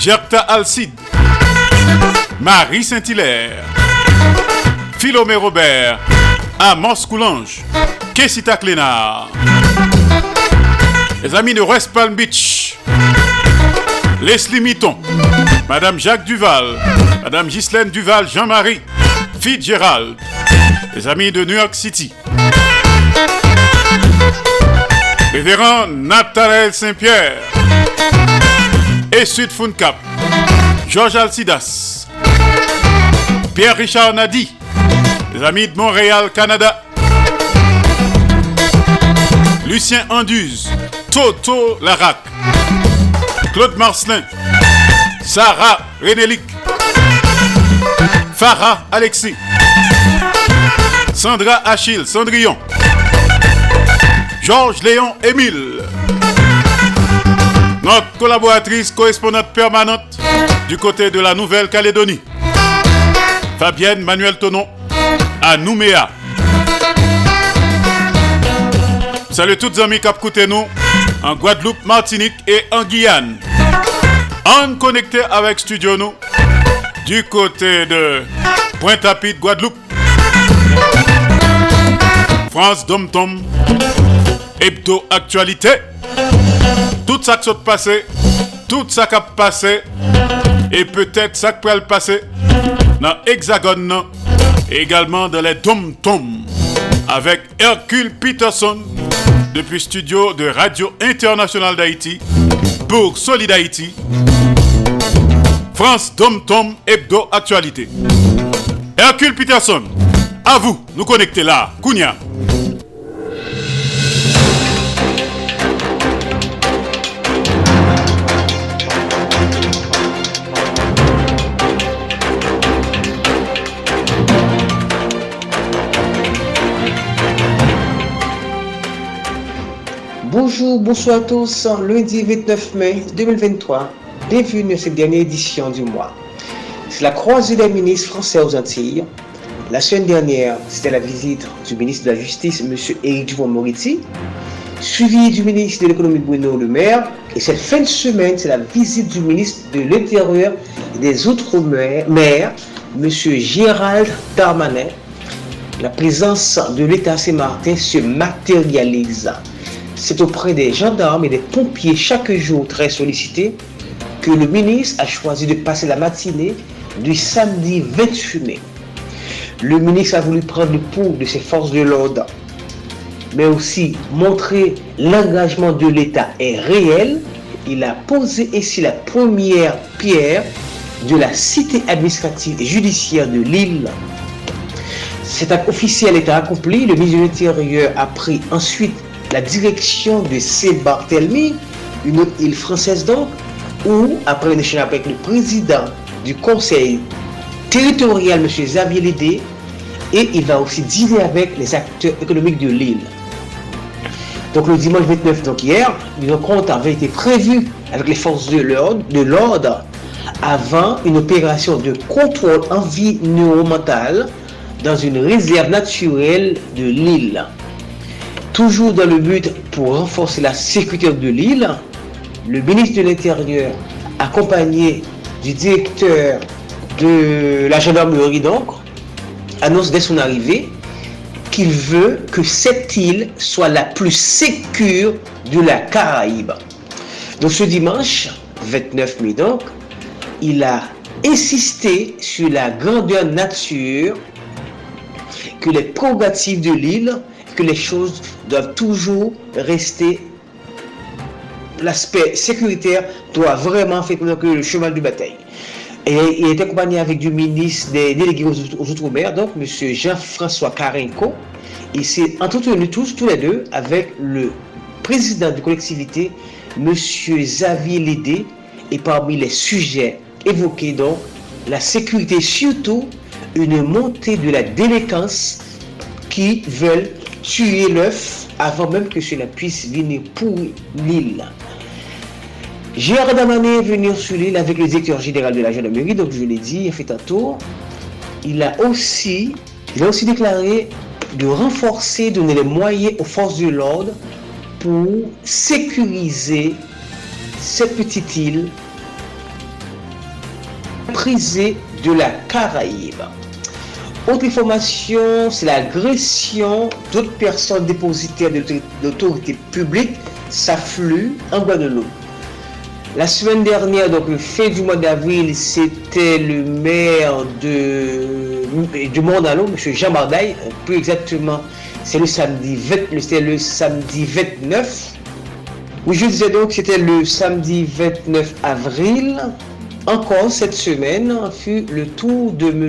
Gerta Alcide, Marie Saint-Hilaire, Philomé Robert, Amos Coulange, Kessita Clénard, les amis de West Palm Beach, Leslie Mitton, Madame Jacques Duval, Madame Ghislaine Duval, Jean-Marie, Fitzgerald, les amis de New York City, Révérend Nathanaël Saint-Pierre et Sud Funcap, Georges Alcidas, Pierre-Richard Nadi, les amis de Montréal, Canada, Lucien Anduze, Toto Larac, Claude Marcelin, Sarah Renélic, Farah Alexis, Sandra Achille, Cendrillon, Georges Léon Émile, notre collaboratrice correspondante permanente du côté de la Nouvelle-Calédonie, Fabienne Manuel Tonon, à Nouméa. Salut toutes amis qui nous en Guadeloupe, Martinique et en Guyane. En connecté avec Studio nous du côté de Pointe-à-Pitre, Guadeloupe. France Dom Tom, Hebdo Actualité. Tout ça qui s'est passé, tout ça qui a passé, et peut-être ça qui peut le passer dans l'Hexagone, également dans les Dom Tom, avec Hercule Peterson depuis studio de Radio Internationale d'Haïti pour Solid Haïti. France Dom Tom Hebdo Actualité. Hercule Peterson, à vous, nous connecter là, Kounia. Bonjour, bonsoir à tous. Lundi 29 mai 2023, bienvenue à cette dernière édition du mois. C'est la croisée des ministres français aux Antilles. La semaine dernière, c'était la visite du ministre de la Justice, M. Éric Dupond-Moretti, suivi du ministre de l'économie Bruno Le Maire. Et cette fin de semaine, c'est la visite du ministre de l'Intérieur et des Outre-mer, M. Gérald Darmanin. La présence de l'État Saint-Martin se matérialise. C'est auprès des gendarmes et des pompiers chaque jour très sollicités que le ministre a choisi de passer la matinée du samedi 28 mai. Le ministre a voulu prendre le pouls de ses forces de l'ordre, mais aussi montrer l'engagement de l'État est réel. Il a posé ainsi la première pierre de la cité administrative et judiciaire de Lille. Cet acte officiel est accompli. Le ministre de l'Intérieur a pris ensuite la direction de Saint-Barthélemy, une île française donc, où, après un échange avec le président du conseil territorial, M. Xavier Lédé, et il va aussi dîner avec les acteurs économiques de l'île. Donc le dimanche 29, donc hier, une rencontre avait été prévue avec les forces de l'ordre avant une opération de contrôle environnemental dans une réserve naturelle de l'île. Toujours dans le but pour renforcer la sécurité de l'île, le ministre de l'Intérieur, accompagné du directeur de la gendarmerie, donc, annonce dès son arrivée qu'il veut que cette île soit la plus sécure de la Caraïbe. Donc ce dimanche, 29 mai donc, il a insisté sur la grandeur nature que les prérogatives de l'île que les choses doivent toujours rester. L'aspect sécuritaire doit vraiment faire le chemin de bataille. Et il est accompagné avec du ministre des délégués aux, Outre-mer, donc M. Jean-François Karenko. Il s'est entretenu tous, tous les deux, avec le président de collectivité, M. Xavier Lédé. Et parmi les sujets évoqués, donc, la sécurité, surtout une montée de la délinquance qui veulent tuer l'œuf avant même que cela puisse venir pour l'île. Gérard Damané est venu sur l'île avec le directeur général de la gendarmerie, donc je l'ai dit, il a fait un tour. Il a aussi, il a aussi déclaré de renforcer, donner les moyens aux forces de l'ordre pour sécuriser cette petite île prisée de la Caraïbe. Autre information, c'est l'agression d'autres personnes dépositaires d'autorité publique s'affluent en Guadeloupe. La semaine dernière, donc le fin du mois d'avril, c'était le maire de, du Mondalo, M. Jean Bardaille, plus exactement, c'est le samedi 20, c'était le samedi 29. Oui, je disais donc c'était le samedi 29 avril. Encore cette semaine fut le tour de M.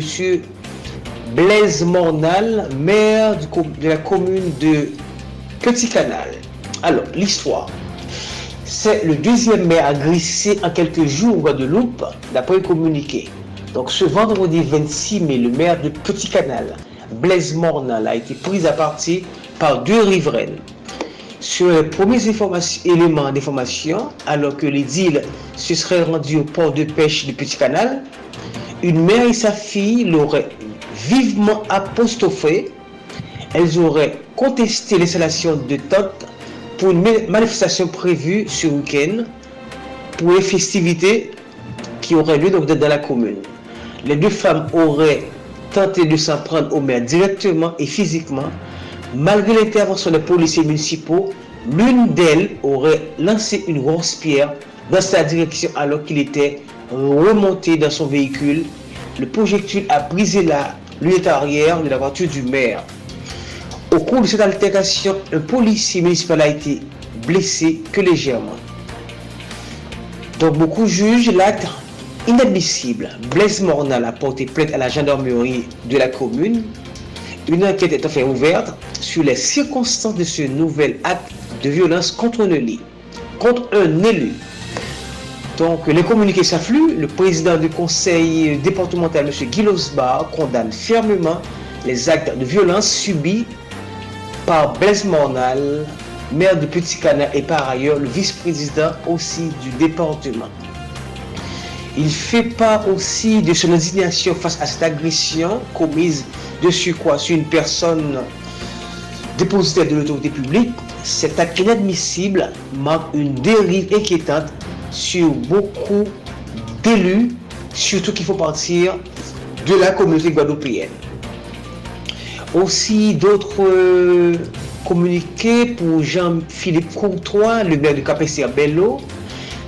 Blaise Mornal, maire de la commune de Petit Canal. Alors, l'histoire. C'est le deuxième maire agressé en quelques jours au Guadeloupe, d'après le communiqué. Donc ce vendredi 26 mai, le maire de Petit Canal, Blaise Mornal, a été pris à partie par deux riveraines. Sur les premiers éléments d'information, alors que les deals se seraient rendus au port de pêche du Petit Canal, une mère et sa fille l'auraient vivement apostrophé. Elles auraient contesté l'installation de tentes pour une manifestation prévue ce week-end pour les festivités qui auraient lieu donc dans la commune. Les deux femmes auraient tenté de s'en prendre au maire directement et physiquement. Malgré l'intervention des policiers municipaux, l'une d'elles aurait lancé une grosse pierre dans sa direction alors qu'il était remonté dans son véhicule. Le projectile a brisé la lunette arrière de la voiture du maire. Au cours de cette altercation, un policier municipal a été blessé que légèrement. Donc beaucoup jugent l'acte inadmissible. Blaise Mornal a porté plainte à la gendarmerie de la commune. Une enquête est enfin ouverte sur les circonstances de ce nouvel acte de violence contre un élu. Contre un élu. Donc les communiqués s'affluent. Le président du conseil départemental, M. Guy condamne fermement les actes de violence subis par Blaise Mornal, maire de Petit Canal et par ailleurs le vice-président aussi du département. Il fait part aussi de son indignation face à cette agression commise de surcroît sur une personne dépositaire de l'autorité publique. Cet acte inadmissible marque une dérive inquiétante sur beaucoup d'élus, surtout qu'il faut partir de la communauté guadeloupéenne. Aussi d'autres euh, communiqués pour Jean-Philippe Courtois, le maire de Capestière Bello.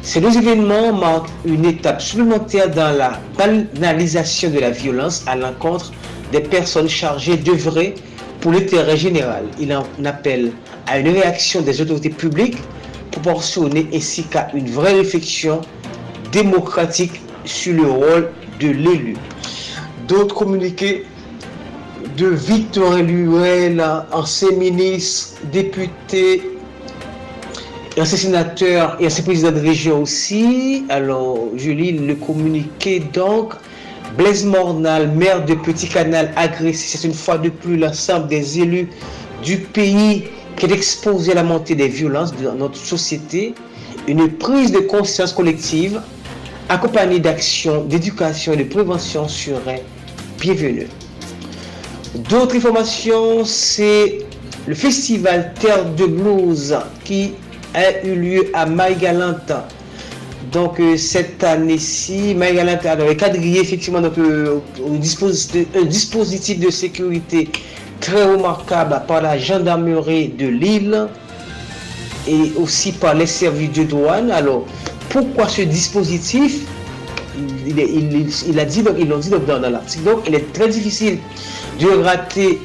Ces deux événements marquent une étape supplémentaire dans la banalisation de la violence à l'encontre des personnes chargées d'œuvrer pour l'intérêt général. Il en appelle à une réaction des autorités publiques proportionnée ainsi qu'à une vraie réflexion démocratique sur le rôle de l'élu. D'autres communiqués de Victor Luel, ancien ministre, député, ancien sénateur et ancien président de région aussi. Alors, je lis le communiqué donc. Blaise Mornal, maire de Petit Canal, agressé. C'est une fois de plus l'ensemble des élus du pays qui est exposé à la montée des violences dans notre société. Une prise de conscience collective accompagnée d'actions d'éducation et de prévention serait bienvenue. D'autres informations, c'est le festival Terre de Blues qui a eu lieu à Maïgalante. Donc euh, cette année-ci, Maïgalante a quadrillé effectivement euh, un, dispositif, dispositif de sécurité très remarquable par la gendarmerie de Lille et aussi par les services de douane. Alors, pourquoi ce dispositif? Il, a dit, donc, ils dit donc, dans, l'article. Donc, il est très difficile de rater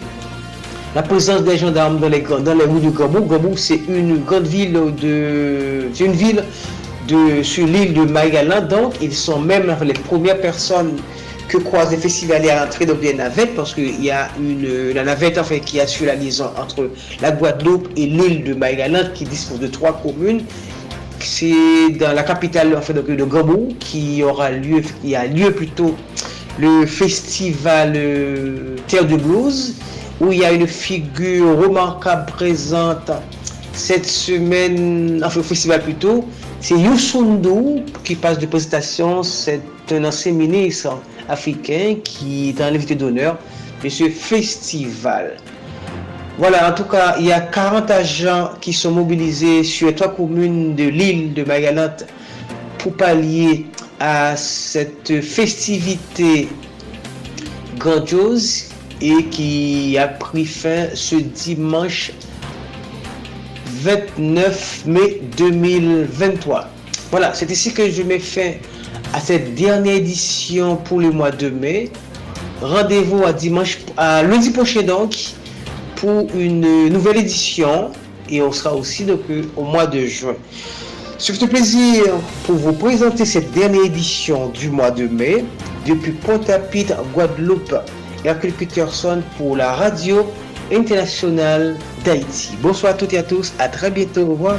la présence des gendarmes dans les, dans les rues de Gabou. Gabou, c'est une grande ville de, c'est une ville sur l'île de Maïgalan. Donc, ils sont même les premières personnes que croisent les festivaliers à l'entrée des navettes parce qu'il y a une, la navette fait qui assure la liaison entre la Guadeloupe et l'île de Maïgalan qui dispose de trois communes c'est dans la capitale en fait, de Gabou qui aura lieu, qui a lieu plutôt le festival euh, Terre de Blues où il y a une figure remarquable présente cette semaine, enfin au festival plutôt, c'est Youssundou qui passe de présentation, c'est un ancien ministre africain qui est un invité d'honneur de ce festival. Voilà, en tout cas, il y a 40 agents qui sont mobilisés sur les trois communes de l'île de Magalante pour pallier à cette festivité grandiose et qui a pris fin ce dimanche 29 mai 2023. Voilà, c'est ici que je mets fin à cette dernière édition pour le mois de mai. Rendez-vous à dimanche, à lundi prochain donc, pour une nouvelle édition et on sera aussi donc au mois de juin. Ce fut un plaisir pour vous présenter cette dernière édition du mois de mai depuis Pointe-à-Pitre, Guadeloupe, Hercule Peterson pour la radio internationale d'Haïti. Bonsoir à toutes et à tous, à très bientôt, au revoir.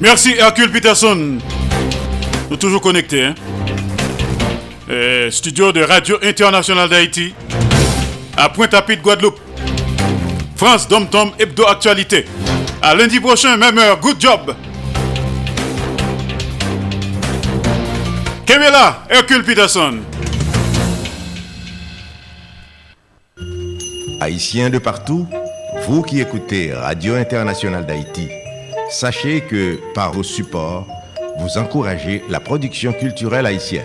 Merci Hercule Peterson. Nous toujours connectés. Hein? Euh, studio de Radio Internationale d'Haïti à Pointe-à-Pitre, Guadeloupe. France Dom Tom Hebdo Actualité. À lundi prochain, même heure. Good job. Kemela, Hercule Peterson. Haïtiens de partout, vous qui écoutez Radio Internationale d'Haïti, sachez que par vos supports, vous encouragez la production culturelle haïtienne.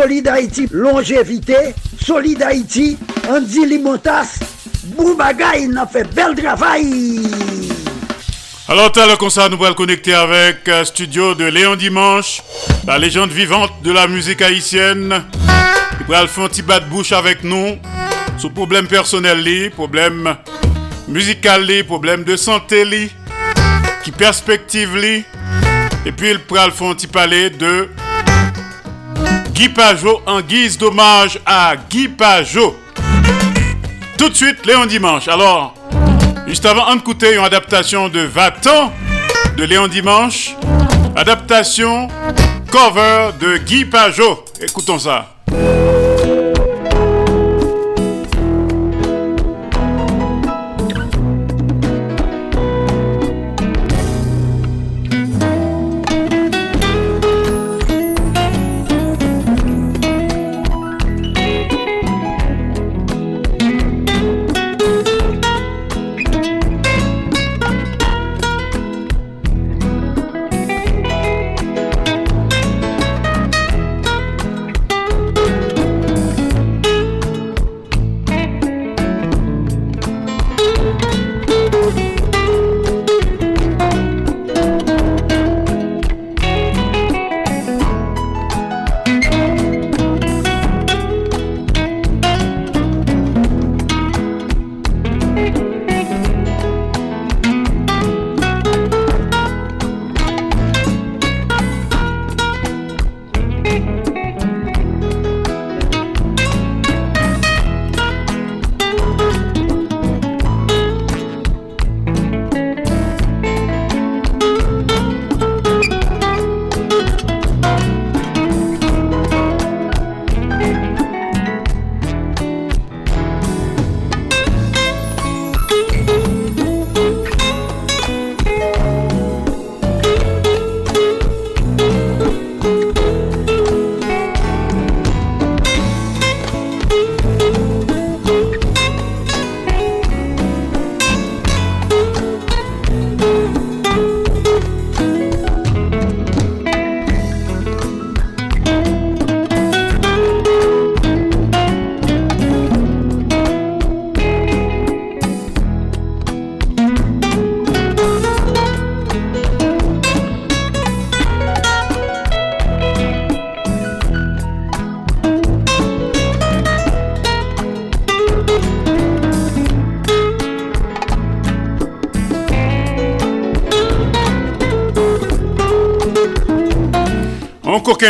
Solid Haïti, longévité. Solid Haïti, Andy Limotas. Boubagaï, il a fait bel travail. Alors, tel comme ça, nous allons connecter avec euh, studio de Léon Dimanche, la légende vivante de la musique haïtienne. Il va faire un petit bas de bouche avec nous sur problème personnel, problème musical, problème de santé, li, qui perspective, li. Et puis, il va faire un petit parler de Guy Pajot en guise d'hommage à Guy Pajot. Tout de suite, Léon Dimanche. Alors, juste avant, on écoutait une adaptation de Va-t'en de Léon Dimanche. Adaptation cover de Guy Pajot. Écoutons ça.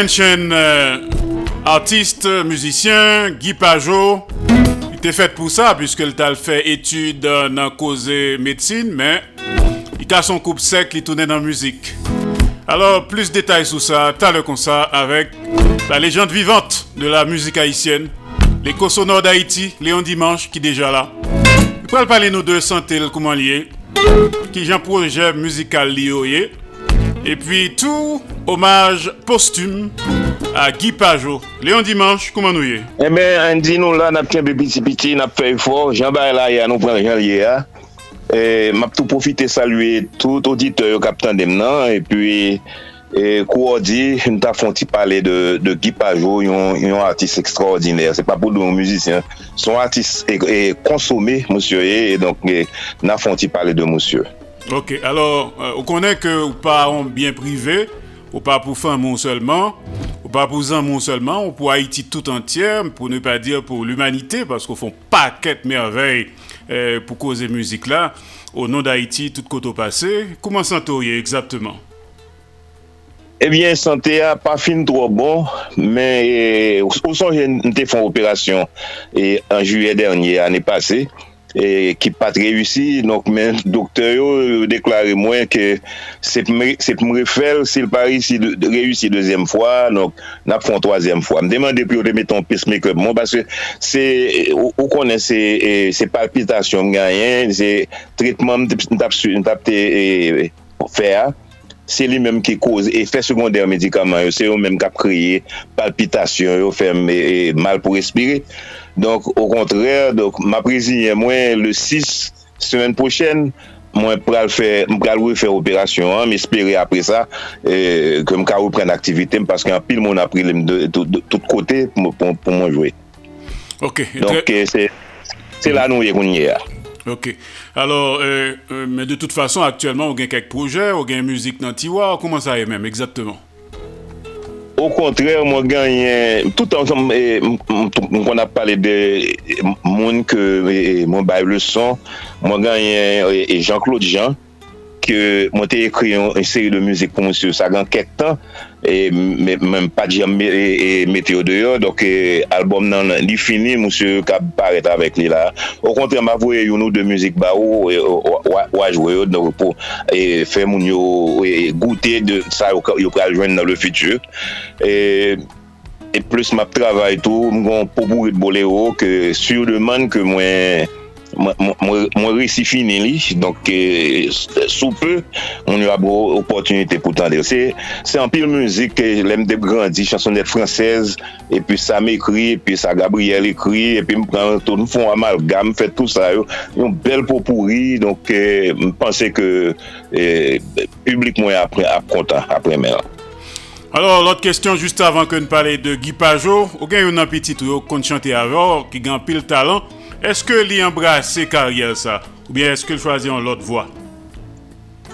Chaîne euh, artiste, musicien, Guy Pajot. Il était fait pour ça, puisqu'il t'a fait études dans la cause médecine, mais il a son coupe sec, il tournait dans la musique. Alors, plus de détails sur ça, t'as le concert avec la légende vivante de la musique haïtienne, l'écho sonore d'Haïti, Léon Dimanche, qui déjà là. Pourrait parler nous de santé, comment lié, qui est un projet musical lié, et puis tout hommage posthume à Guy Pajot. Léon Dimanche, comment nous y est Eh bien, on dit nous là, nous avons petit petit, nous avons fait fort. jean baptiste là, nous prenons jean Et m'a tout profité saluer tout auditeur capitaine Demnan et puis et dit, nous avons fait parler de, de Guy Pajot, un un artiste extraordinaire. C'est pas pour nous musiciens. Son artiste est, est, consommé, monsieur, et donc nous avons fait parler de monsieur. Ok, alors, euh, on connaît que vous pas bien privé, ou pas pour Famon seulement, ou pas pour Zamon seulement, ou pour Haïti tout entière, pour ne pas dire pour l'humanité, parce qu'on font paquet de merveilles euh, pour causer musique là, au nom d'Haïti, tout côté passé. Comment s'entourier exactement Ebyen, eh sante a pa fin tro bon, men eh, ou son jen te fon operasyon eh, en juye dernye ane pase, E, ki pat reyusi, donk men doktor yo deklare mwen ke sep mre fel sil pari si de, de, reyusi dezem fwa, donk nap fon toazem fwa. M demande pi ou de meton pacemaker mwen, baske se ou konen se, e, se palpitasyon ganyen, se tritman m tap te e, fè a, se li menm ki koz efè sekondèr medikaman yo, se yo menm kap kriye, palpitasyon yo, fèm e, e, mal pou respire. Donk, au kontrèr, ma prezinye mwen le 6, semen pochèn, mwen pral fè, m pral wè fè operasyon an, m espere apre sa, e, ke m ka wè pren aktivite m, paske an pil moun apri lèm de tout kote pou mwen jwè. Ok. Donk, se la nou yè kounye ya. Ok. Alors, euh, euh, mais de toute façon, actuellement, on a quelques projets, on a musique dans Tiwa, comment ça est même, exactement? Au contraire, moi gagne euh, tout ensemble on a parlé de euh, monde que mon bail le son, moi gagne euh, Jean-Claude Jean, -Claude Jean Paske mwen te ekri yon seri de müzik pou monsye. Sa gan kek tan E menm pa di diyan e, e, meteo deyo Dok e, albom nan li fini monsye ka paret avek li la. O kontre mwen avoye yon nou de müzik ba ou Wajwe yo nou pou fe moun yo goute de sa yo praljwen nan le fitur E plus map travay tou mwen pou pou bole yo Ke sur deman ke mwen mwen resi fini li, donk eh, soupe, mwen yon abro opotunite pou tande. Se, se an pil muzik, e, lem de grandi, chansonet fransez, epi sa m ekri, epi sa Gabriel ekri, epi mwen pran ton, fon amalgam, m fet tout sa yo, yon bel popouri, donk eh, m panse ke eh, publik mwen ap konta, apre men la. Alors, lot kestyon, juste avan ke nou pale de Guy Pajot, ou gen yon an piti tou kon chante avor, ki gen pil talan, Eske li embrase karyer sa? Ou bien eske li chwazi an lot vwa?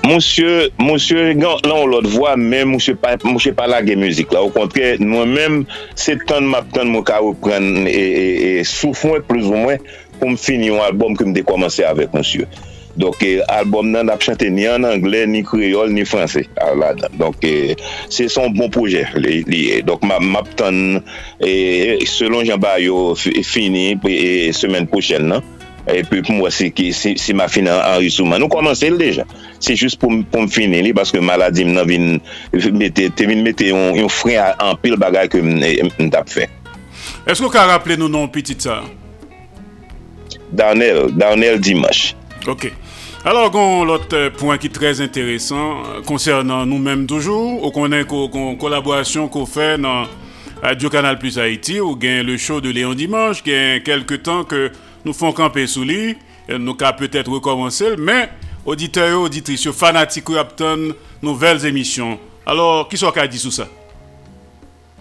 Monsye, monsye, lan an lot vwa, men monsye pa, pa lage müzik la. Ou kontre, mwen men, se tan map tan mwen ka repren e, e, e soufwen plus ou mwen pou m fini yon albom ki m de komanse avek monsye. Donk eh, albom nan ap chante ni an Angle, ni Kriol, ni Fransè. Ah, Donk eh, se son bon proje. Donk map tan eh, selon jan ba yo fini eh, semen pochel nan. E pe pou mwa se si ma fin an risouman. Nou komanse l deja. Se jist pou m fini li. Baske maladim nan vin mette, te vin mette yon fre an pil bagay ke m eh, tap fe. Esko ka rappele nou non pitit sa? Darnel, Darnel Dimash. Ok. Alors, gon lot point ki trez interesant, konsernan euh, nou menm toujou, ou konen kon kolaborasyon ko fe nan Radio Kanal Plus Haiti, ou gen le show de Léon Dimanche, gen kelke tan ke nou fon kampe sou li, nou ka peut-être rekomansel, men, auditeyo, auditrisyo, fanatikou ap ton nouvel emisyon. Alors, ki so ka di sou sa?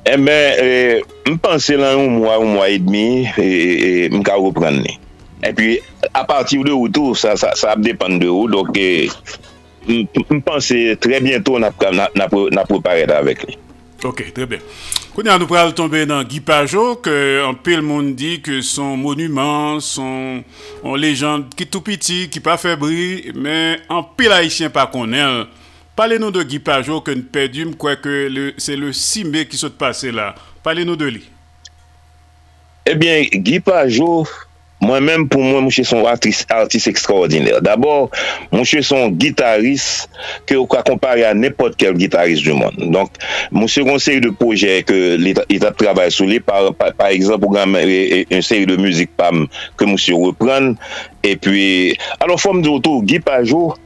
Eh ben, eh, m panse lan ou mwa ou mwa et demi, eh, m ka repren li. epi apativ de ou tou, sa, sa, sa ap depan de ou, dok eh, mpense tre bientou na preparet avèk li. Ok, tre bien. Kouni an nou pral tombe nan Guy Pajot, ke an pel moun di ke son monument, son lejande ki tou piti, ki pa febri, men an pel haitien pa konen. Pale nou de Guy Pajot ke nou perdi mkwe ke se le 6 me ki sot pase la. Pale nou de li. Ebyen, eh Guy Pajot Mwen menm pou mwen mwen che son artist ekstraordinèr. D'abord, mwen che son gitarist ke ou ka kompare a nepot kel gitarist du moun. Donk, mwen se kon seri de proje ke l'Etat travay sou li, par, par, par exemple, ou gaman e, e, yon seri de müzik pam ke mwen se repran. E pi, alon fòm de wotou, Guy Pajot,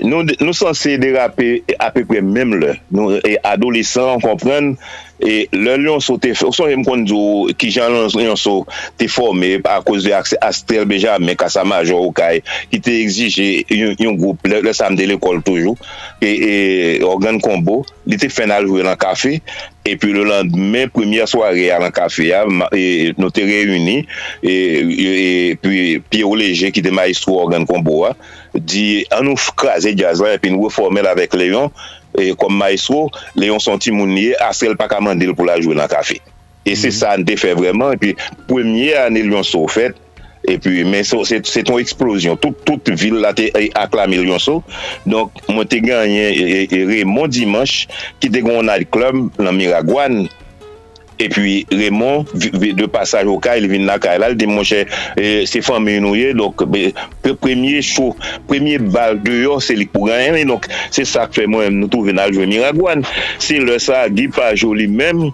nou, nou san se derape apè pre mèm le. Nou, e adolescent, komprenn, E lè Lyonso te fè, ou son jèm kon djou ki jan Lyonso te fòmè a kouz de Astel Benjamin Kasama Joukay ki te exige yon, yon goup lè, lè samde l'ekol toujou. E, e organ kombo li te fè nan jwè nan kafe e pi lè lan mè premye soare nan kafe ya e, nou te reyouni e, e, e pi Pierre Leger ki te maestro organ kombo wa di an nou kaze jazwa e pi nou reformel avèk Lyon e, kom maestro, le yon son ti mounye, asel pa kamandel pou la jwe nan kafe. E se mhm. sa an te fe vreman, e pi premye an el yon so e pi men so, se, se ton eksplosyon, tout, tout vil la te e, aklame el yon donk mwen te ganyen e, e, e remon dimanche, ki te goun al klub nan Miragwan, E pi Raymond, de passage ou ka, il vin la ka, la, il di mon chè, se fan men nou ye, donc, premye chou, premye bal de yo, se lik pou ganyen, donc, se sa kwe mwen nou tou vin aljou Miragwan. Se le sa, di pa joli menm,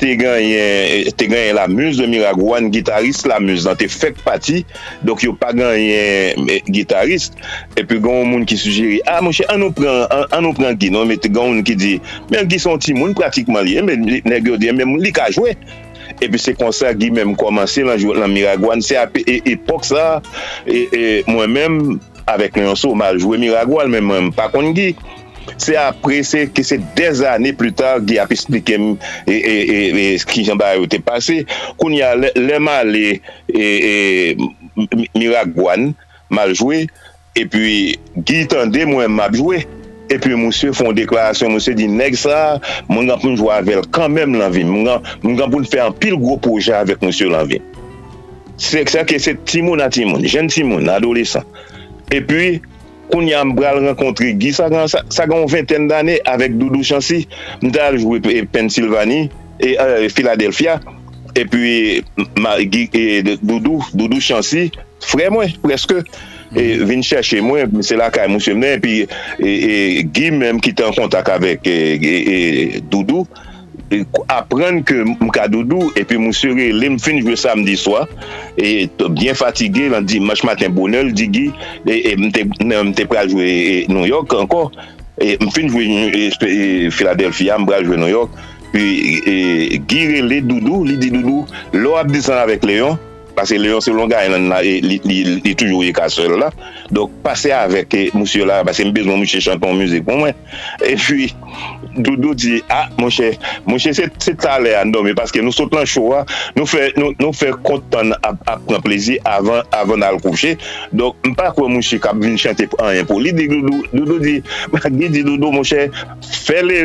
te ganyen ganyen la muse de Miragwan, gitarist la muse. Nan te fek pati, dok yo pa ganyen eh, gitarist epi gan moun ki sujeri, a ah, monshe an nou pran, an nou pran ki, non met gan moun ki di, men ki son ti moun pratikman li. E men negyo di, eh, men moun li ka jwe. Epi se konsa ki menm komanse lan, lan Miragwan, se api e, epok sa, e, e, mwen menm avek Leonso, mal jwe Miragwan, men mwen pa kon ki Se apre se ke se dez ane plus tar ki ap esplike m e e, e, e ki jan ba yo te pase, koun ya lema le e, e, mi- Miragwan mal jwe, e pi gi tende mwen map jwe, e pi monsye fon deklarasyon, monsye di neg sa, mwen gan pou njwa avel kanmem lanvin, moun gan pou nfe an pil gwo proje avek monsye lanvin. Se ke se timoun a timoun, jen timoun, adolesan. E pi koun yam bral renkontri Guy Sagan, Sagan 20 d'anè avèk Doudou Chansi, mdal jwè Pensilvani, e euh, Philadelphia, e pwi Doudou, Doudou Chansi, frè mwen preske, e vin chèche mwen, se la kay mwen chèmnen, e Guy mèm ki te an kontak avèk Doudou, apren ke m ka doudou epi m sere lem finjwe samdi swa e bien fatige lan di mach maten bonel digi e, e m te praljwe e, New York ankon e m finjwe e, Philadelphia m praljwe New York pi gire le doudou li di doudou lo ap disan avek leyon Pase le se longa yon nan li toujou yon kasel la. Dok pase avek eh, monsye la, pase mbezon monsye chanton mouzik pou mwen. E pwi, Doudou di, ah monsye, monsye se se talè an non, do, me paske nou sot lan chowa, nou fè nou, nou fè kontan ap ap pran plezi avan avan al kouche. Dok mpa kwa monsye kap vin chante an yon pou. Li di Doudou Doudou di, li di Doudou monsye, fè le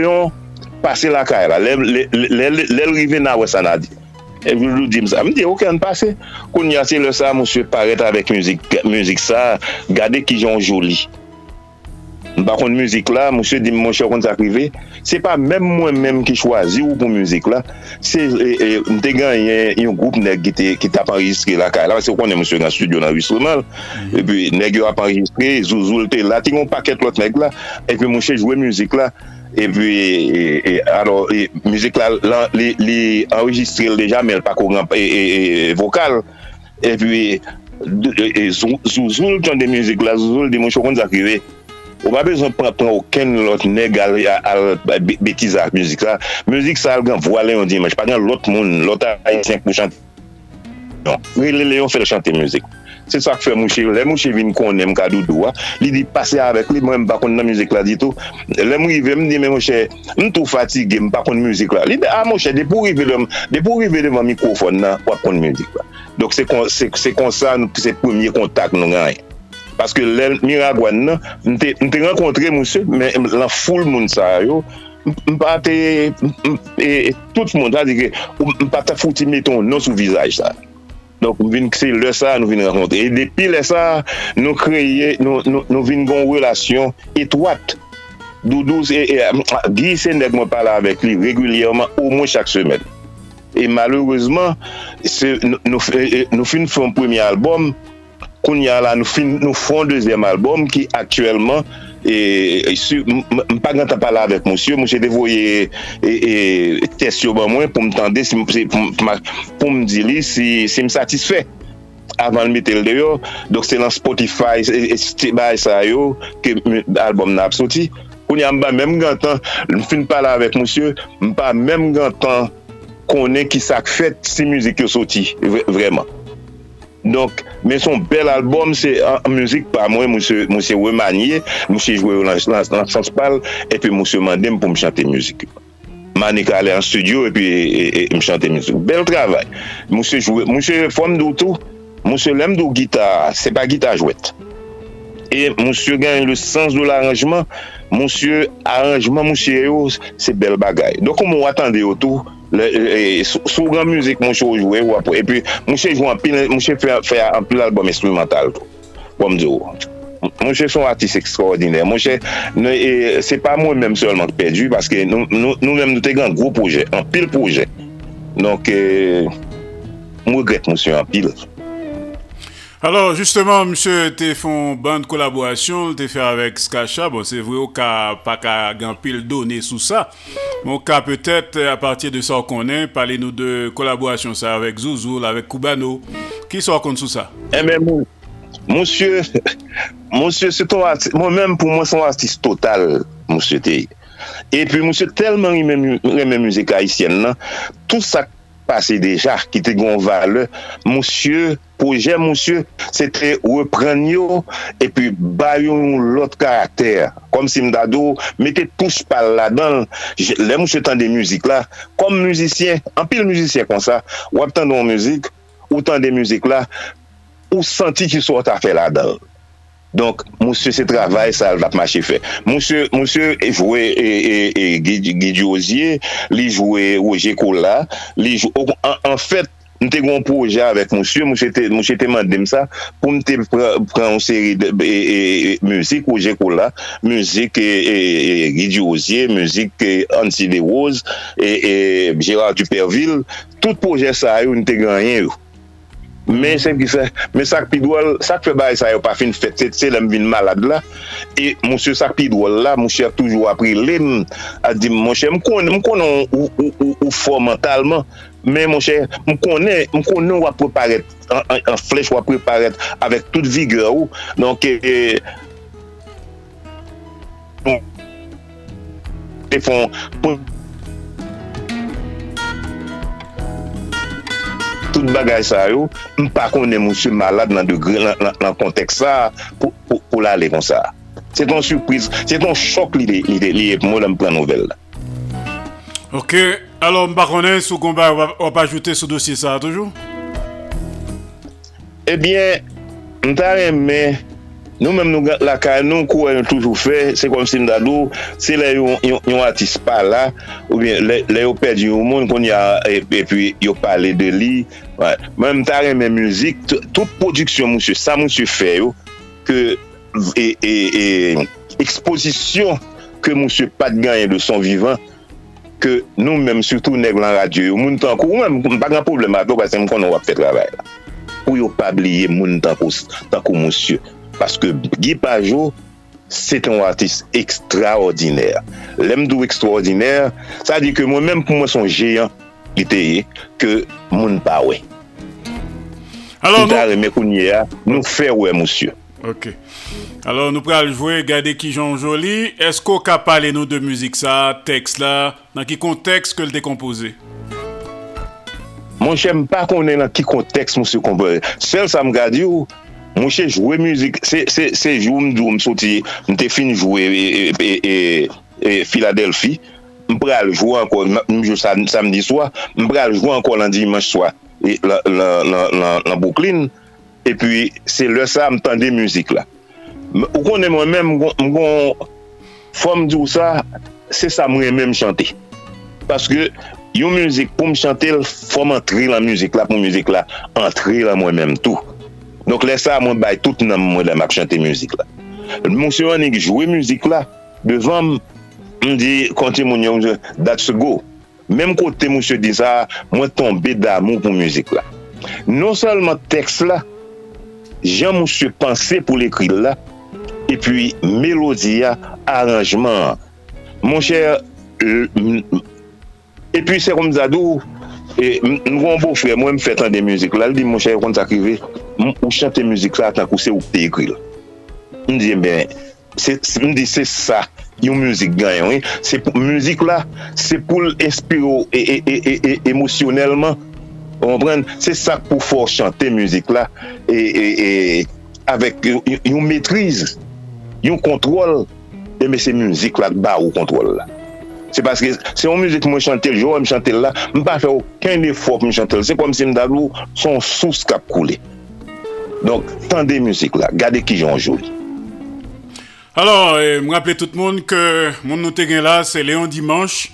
pase la kay la. lè rive nan wè sanadi. Evlou James. A mi mm-hmm. de, ou kan pase? Koun yase le sa, monsye paret avèk müzik Müzik sa, gade ki jan joli. Mpa kon müzik la, monsye di monsye kon sa sakrive, se pa mèm mwen mèm ki chwazi ou pou müzik la, se mte gan yon goup neg ki te, ki tap enregistre la ka. La, se konen monsye gan studio nan enregistreman, pi neg yo ap enregistre, zouzoul te la, ti yon paket lot neg la, e epi monsye jwe müzik la, E pi, anon, müzik la, li enregistril deja, men pa kouran vokal. E pi, zouzoul ton de müzik la, zouzoul di moun chokon zakrive. Ou pa bezon pran oken lot neg al betiza müzik sa. Müzik sa al gan voalen yon dimanj, pa gan lot moun, lot a yon 5 pou chante. Non, le Léon fè le chante müzik. Se sa k fè mouche, lè mouche vin konen mka doudou a, li di pase avèk li mwen m bakon nan müzik la di tou, lè mou rive mdi di mè mouche, m tou fatige m bakon müzik la, li di a mouche, de pou rive devan mikrofon nan wap kon müzik la. Dok se kon, se, se premier kontak nou ganyen. Paske lè miragwan nan, mte, mte renkontre mouche, m lan foul moun sa yo, mpa te, m, e, tout moun ta di ke, mpa pa ta fouti meton nou sou vizaj sa. Donk nou vin kse lè sa, nou vin renkontre. E depi lè sa, nou kreye, nou, nou, nou vin gon relasyon etwat. Doudou, e, e, glisen dek mwen pala avek li regulyèman, ou mwen chak semen. E malourezman, nou, nou fin fon premye albom, koun ya la nou fin nou fon dezem albom ki aktuelman E, e, m pa gantan pala avèk monsye, monsye devoye e, test yo ban mwen pou m tende, pou mdi li si m msatisfè avan metel deyo, dok se lan Spotify se bay sa yo ke albom nan ap soti koun ya ba menm gantan mfin pala avek monsye, m pa menm gantan konen ki sak fet si müzik yo soti, vreman. Donk, men son bel albom, se mouzik pa mwen, moun se wè manye, moun se jwè wè nan chanspal, epi moun se mandem pou m chante mouzik. Mane ka ale an studio, epi m chante mouzik. Bel travay. Moun se jwè, moun se fòm doutou, moun se lèm dou gita, se pa gita jwèt. E moun se gen le sens do l'arranjman, moun se arranjman moun se yo, se bel bagay. Donk, moun atande yo tou, E, e, sou gran müzik mwen chou jouwe wap E pi mwen chou jouwe anpil Mwen chou fè anpil album instrumental Wam di ou. Mwen chou son artist ekstraordinè Mwen chou e, Se pa mwen mèm sèlman ki perdi Paske nou mèm nou te gan gro projè Anpil projè Donk mwen gret mwen chou anpil Alors, justement, msè, te fon ban de kolaborasyon, te fè avèk Skacha, bon, se vwe ou ka pa ka gampil donè sou sa, moun ka petèt a patye de sa konen, pale nou de kolaborasyon sa avèk Zouzoul, avèk Koubano, ki sa kon sou sa? E eh men moun, monsye, monsye, se ton artist, moun men pou mwen son artist total, monsye te, e pi monsye telman remè mouzik haïsyen nan, tout sa pase deja, ki te gon vale, monsye, proje monsye, se te repren yo, epi bayon lot karakter, kom si mdado, mette touche pal la dan, le monsye tan de muzik la, kom muzisyen, an pil muzisyen kon sa, wap tan don muzik, ou tan de muzik la, ou santi ki sou ta fe la dan. Donk, monsye se travay sa vap mache fe. Monsye, monsye e jwwe e Gidji Ozier, li jwwe Oje Kola, li jwwe, en fèt, mte goun proje avèk monsye, monsye te mandem sa, pou mte pran seri de müzik Oje Kola, müzik Gidji Ozier, müzik Ansi De Rose, Gérard Duperville, tout proje sa yo mte ganyen yo. Men sen ki se, men sak pi dwol, sak fe bay sa yo pa fin fet, se se lem vin malade la, e monsye sak pi dwol la, monsye toujou apri lem, a di monsye, mkon, mkon ou, ou, ou, ou fo mentalman, men monsye, mkon nou wap preparet, an, an, an flech wap preparet, avek tout vigor ou, donk e, e, pou, tout bagay sa yo, m pa konen monsye malade nan, nan konteks sa pou, pou, pou la ale kon sa. Se ton surprise, se ton chok li li ep moun la m pren nouvel. Ok, alo m pa konen sou konba wap ajoute sou dosye sa toujou? Ebyen, eh m ta reme... Nou menm nou lakay nou kou an toujou fe, se kom si mdadou, se le yon, yon, yon atis pa la, ou bien le, le yo pedi yon moun kon ya, e, e pi yo pale de li, Ouais. Mwen mta reme mouzik, tout produksyon monsye, sa monsye fe yo, ke ekspozisyon ke monsye pat ganyen de son vivan, ke nou menm surtout neg lan radyo yo, moun tankou, ou pa gran problem ato, basen mwen konon wap fè travay la. Ou yo pabliye moun tankou, tankou monsye, paske Guy Pajot, se ton artist ekstraordinèr. Lem dou ekstraordinèr, sa di ke mwen mèm pou mwen son jèyan, li teye ke moun pa we. Alors, Tout a reme kounye a, nou fe we mousye. Ok. Alors nou pral jwe, gade ki jan joli, esko ka pale nou de müzik sa, tekst la, nan ki konteks ke l dekompoze? Mwen chè m pa konen nan ki konteks mwen se kompare. Sel sa m gadi ou, mwen chè jwè müzik. Se jou m djou m soti, m te fin jwè e, e, e, Philadelphie. mpral jwa ankon mjou samdi swa, mpral jwa ankon lan dimanj swa, e, lan Brooklyn, e pi se lè sa mtande müzik la. Ou konen mwen men mgon fòm djou sa, se sa mwen men mchante. Paske yon müzik pou mchante, fòm antri lan müzik la, pou müzik la antri lan mwen men tou. Donk lè sa mwen bay tout nan mwen la mak chante müzik la. Mwen se yon ek jwè müzik la, devan mwen mdi konti moun yo that's go. Mem kote moun se di sa, mwen tombe damou pou müzik la. Non salman teks la, jan moun se panse pou l'ekri la, e pi melodia, aranjman. Mon chèr, e pi se kon mzadou, e, nou kon bo fwe, mwen m fè tan de müzik la, li di mon chèr kon takrive, mwen ou chante müzik la, tan kou se ou te ekri la. M di, mwen di, se sa, yon müzik ganyan, oui. müzik la, se pou l'inspiro emosyonelman, ombren, se sa pou fò chante müzik la, e avèk yon metriz, yon kontrol, e mè se müzik la ba ou kontrol la. Se paske, se yon müzik mwen chante l, yo mwen chante l la, mwen pa fè okèn efor mwen chante l, se kom se mdalou, son sous kap koule. Donk, tande müzik la, gade ki jan joul. Alors, je me rappelle tout le monde que mon nom là, c'est Léon Dimanche,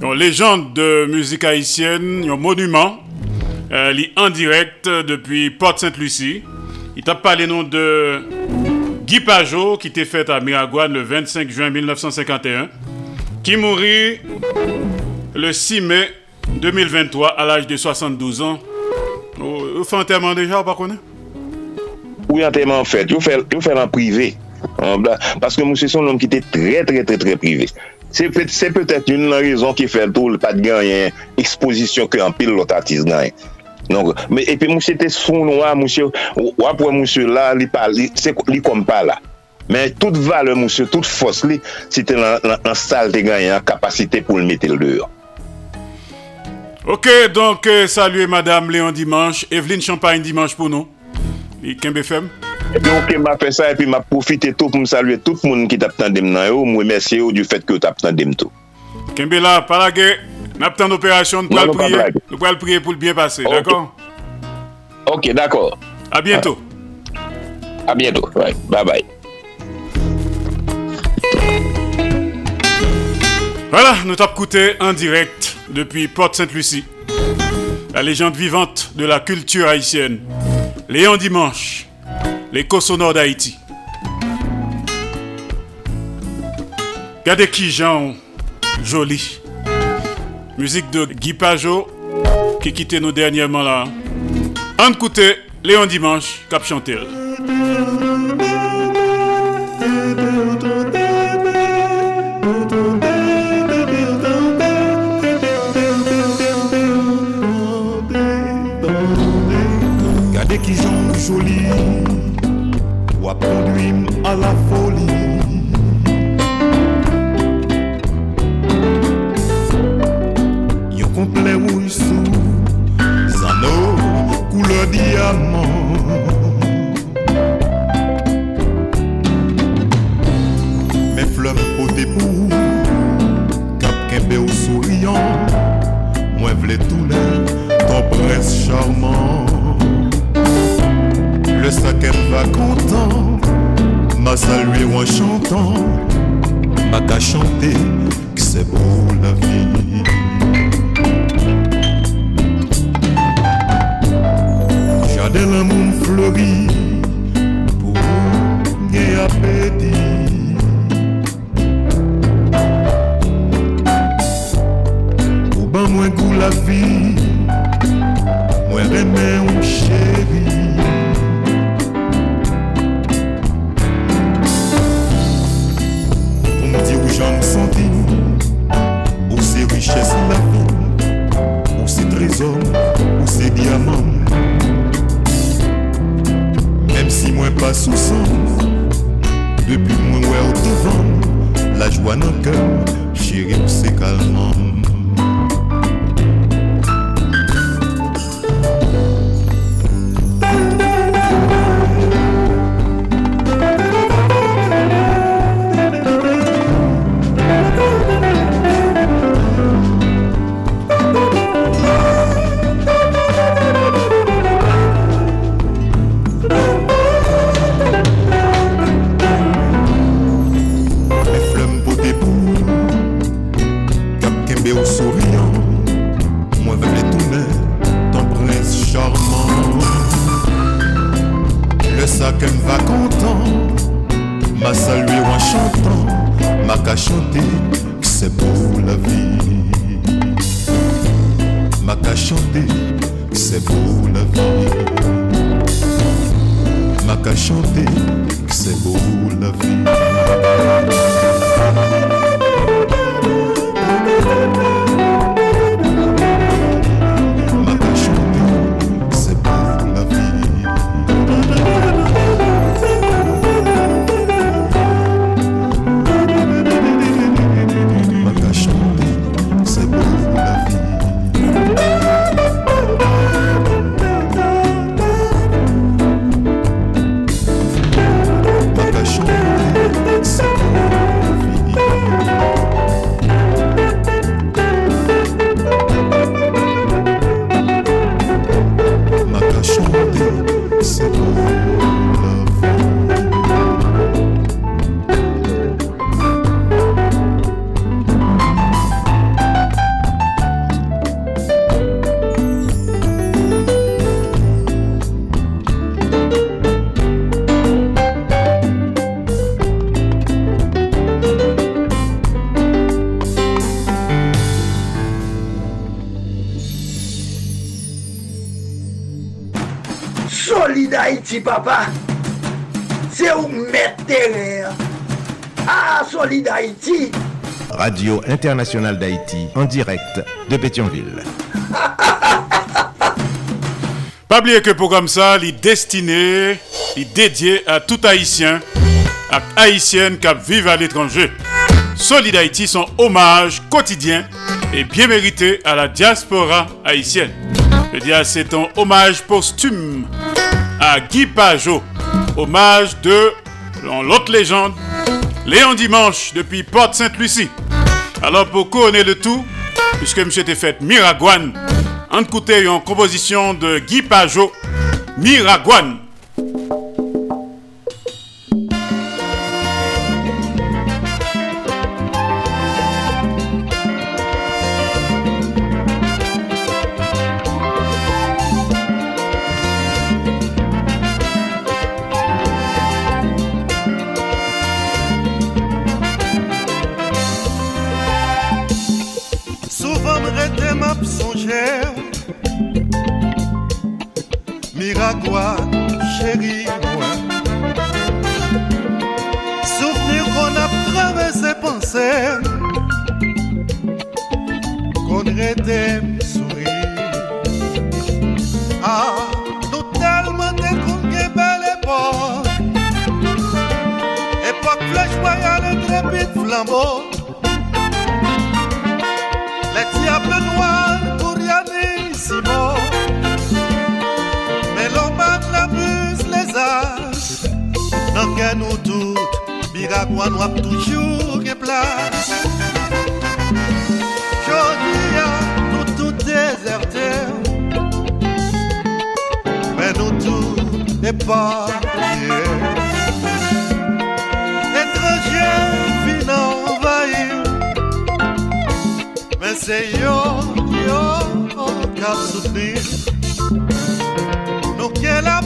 une légende de musique haïtienne, un monument, euh, en direct depuis Porte Sainte-Lucie. Il t'a parlé nom de Guy Pajot, qui était fait à Miragouane le 25 juin 1951, qui mourit le 6 mai 2023 à l'âge de 72 ans. Vous faites enterrement déjà, pas connaître Oui, enterrement fait. Vous faites en privé. Paske monsye son nom ki te tre tre tre tre prive. Se petet yon nan rezon ki fel tou l pat ganyen ekspozisyon ki an pil lot artist ganyen. Epi monsye te son wap wè monsye la li kom pa la. Men tout vale monsye, tout fos li, se te nan sal te ganyen kapasite pou l metel deyo. Ok, donc euh, saluye madame Léon Dimanche, Evelyne Champagne Dimanche pou nou. Kembe Femme. E pi ouke ma fe sa, e pi ma profite tou pou m salwe tout moun ki tap tan dem nan yo, mwen mersi yo du fet ki yo tap tan dem tou. Kembe la, palage, nap tan operasyon, nou pral priye, pou l'byen pase, d'akon? Ok, d'akon. A bientou. A bientou, bye bye. Voilà, nou tap koute en direct depi Porte Sainte-Lucie, la lejante vivante de la kultur haïtienne, Léon Dimanche. Les Nord d'Haïti. Regardez qui Jean joli. Musique de Guy Pajot qui quittait nous dernièrement là. En écoutez Léon Dimanche, Cap Chantel. Regardez qui Jean joli conduit à la folie. Papa. C'est où mettre terrain. Ah, Solid Haïti. Radio Internationale d'Haïti en direct de Pétionville. Pas oublier que programme ça, il est destiné, il est dédié à tout Haïtien, à Haïtienne qui vivent à l'étranger. Solid Haïti, son hommage quotidien et bien mérité à la diaspora haïtienne. Je dis à c'est un hommage posthume à Guy Pajot, hommage de l'autre légende, Léon Dimanche depuis Porte Sainte-Lucie. Alors pour couronner le tout, puisque monsieur était fait Miragouane, écoutait une composition de Guy Pajot, Miragouane. toi, chérie, moi. Souvenir qu'on a traversé pensées, qu'on était sourire. Ah, nous tellement déconqués belle époque, époque flash royale et trépide flambeau. Nan ken nou tout, birak wan wap toujou ge plas Jodi ya, nou tout dezerte Men nou tout depanye Etranje vin anvaye Men se yo, yo, kap soufni Nou ke la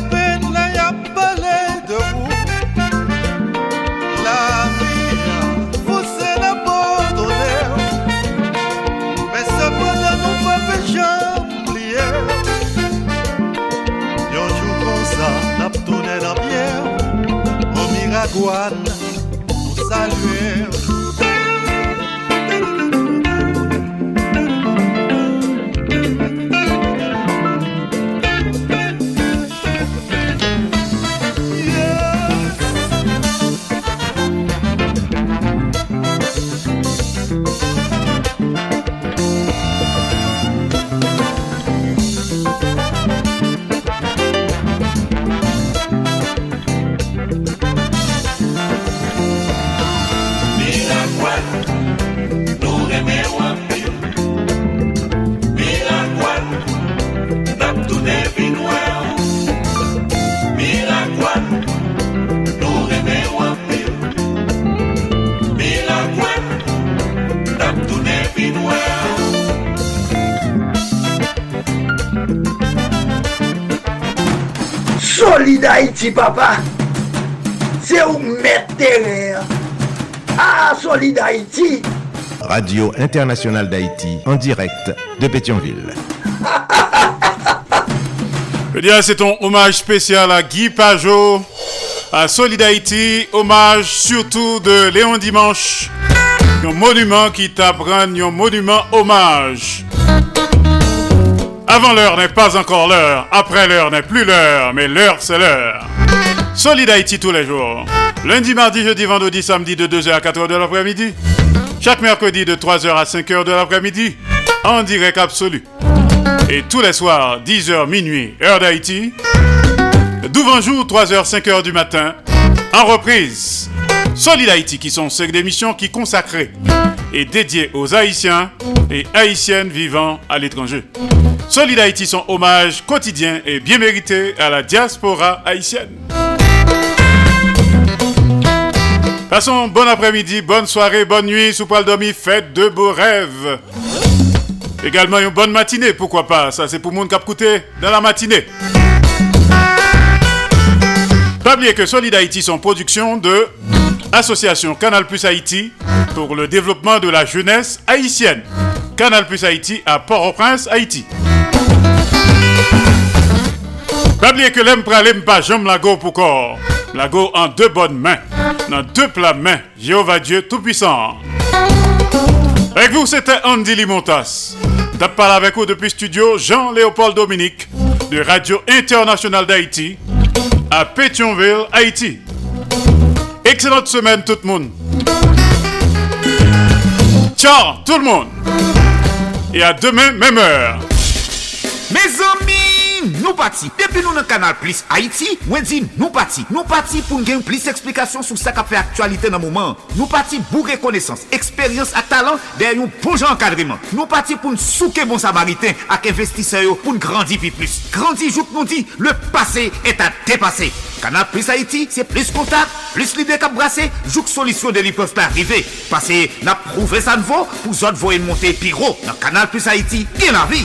Au Miragouane, nous saluer. Papa. C'est où mettre terrain. Ah, Solid Haïti. Radio Internationale d'Haïti, en direct de Pétionville. C'est ton hommage spécial à Guy Pajot, à Solid Haïti, hommage surtout de Léon Dimanche, un monument qui t'apprend, un monument hommage. Avant l'heure n'est pas encore l'heure, après l'heure n'est plus l'heure, mais l'heure c'est l'heure. Solid Haïti tous les jours. Lundi, mardi, jeudi, vendredi, samedi de 2h à 4h de l'après-midi. Chaque mercredi de 3h à 5h de l'après-midi. En direct absolu. Et tous les soirs, 10h minuit, heure d'Haïti. D'où jour, 3h, 5h du matin. En reprise. Solid Haïti, qui sont ces émissions qui consacrées et dédiées aux Haïtiens et Haïtiennes vivant à l'étranger. Solid Haïti, son hommage quotidien et bien mérité à la diaspora haïtienne. Bon après-midi, bonne soirée, bonne nuit, sous poil dormi, faites de beaux rêves. Également une bonne matinée, pourquoi pas, ça c'est pour monde qui a dans la matinée. Pas oublier que Solid Haïti sont production de Association Canal Plus Haïti pour le développement de la jeunesse haïtienne. Canal Plus Haïti à Port-au-Prince, Haïti. Pas oublier que l'aime l'aime pas jambe la go pour corps. La go en deux bonnes mains. Dans deux plats mains. Jéhovah Dieu Tout-Puissant. Avec vous, c'était Andy Limontas. T'as parlé avec vous depuis studio Jean-Léopold Dominique de Radio Internationale d'Haïti à Pétionville, Haïti. Excellente semaine tout le monde. Ciao tout le monde. Et à demain, même heure. Mes amis, nous partis. Depuis nous dans le canal Plus Haïti, nous partis. Nous partis pour gagner plus d'explications sur ce qui fait actualité dans le moment. Nous partis pour reconnaissance, expérience et talent derrière un bon encadrement. Nous partis pour nous souquer bon samaritain avec investisseurs pour nous grandir plus. Grandir, je nous dit, le passé est à dépasser. Canal Plus Haïti, c'est plus contact, plus l'idée qu'à brasser, joue solution de l'hypose pas arriver. Parce que n'a prouvé ça ne vaut, pour autres voyer monter piro. Dans Canal Plus Haïti, bien la vie.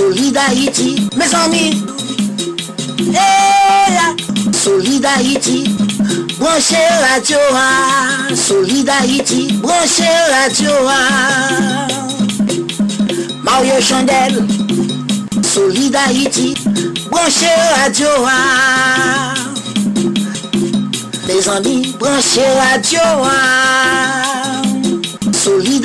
Hey, Solid Haïti, mes amis. Hey, Solid Haïti, branchez radio, ah. Solid Haïti, branchez radio. ah. Mario Chandel, Solid Haïti, branchez radio. ah. Mes amis, branchez radio. ah. Solid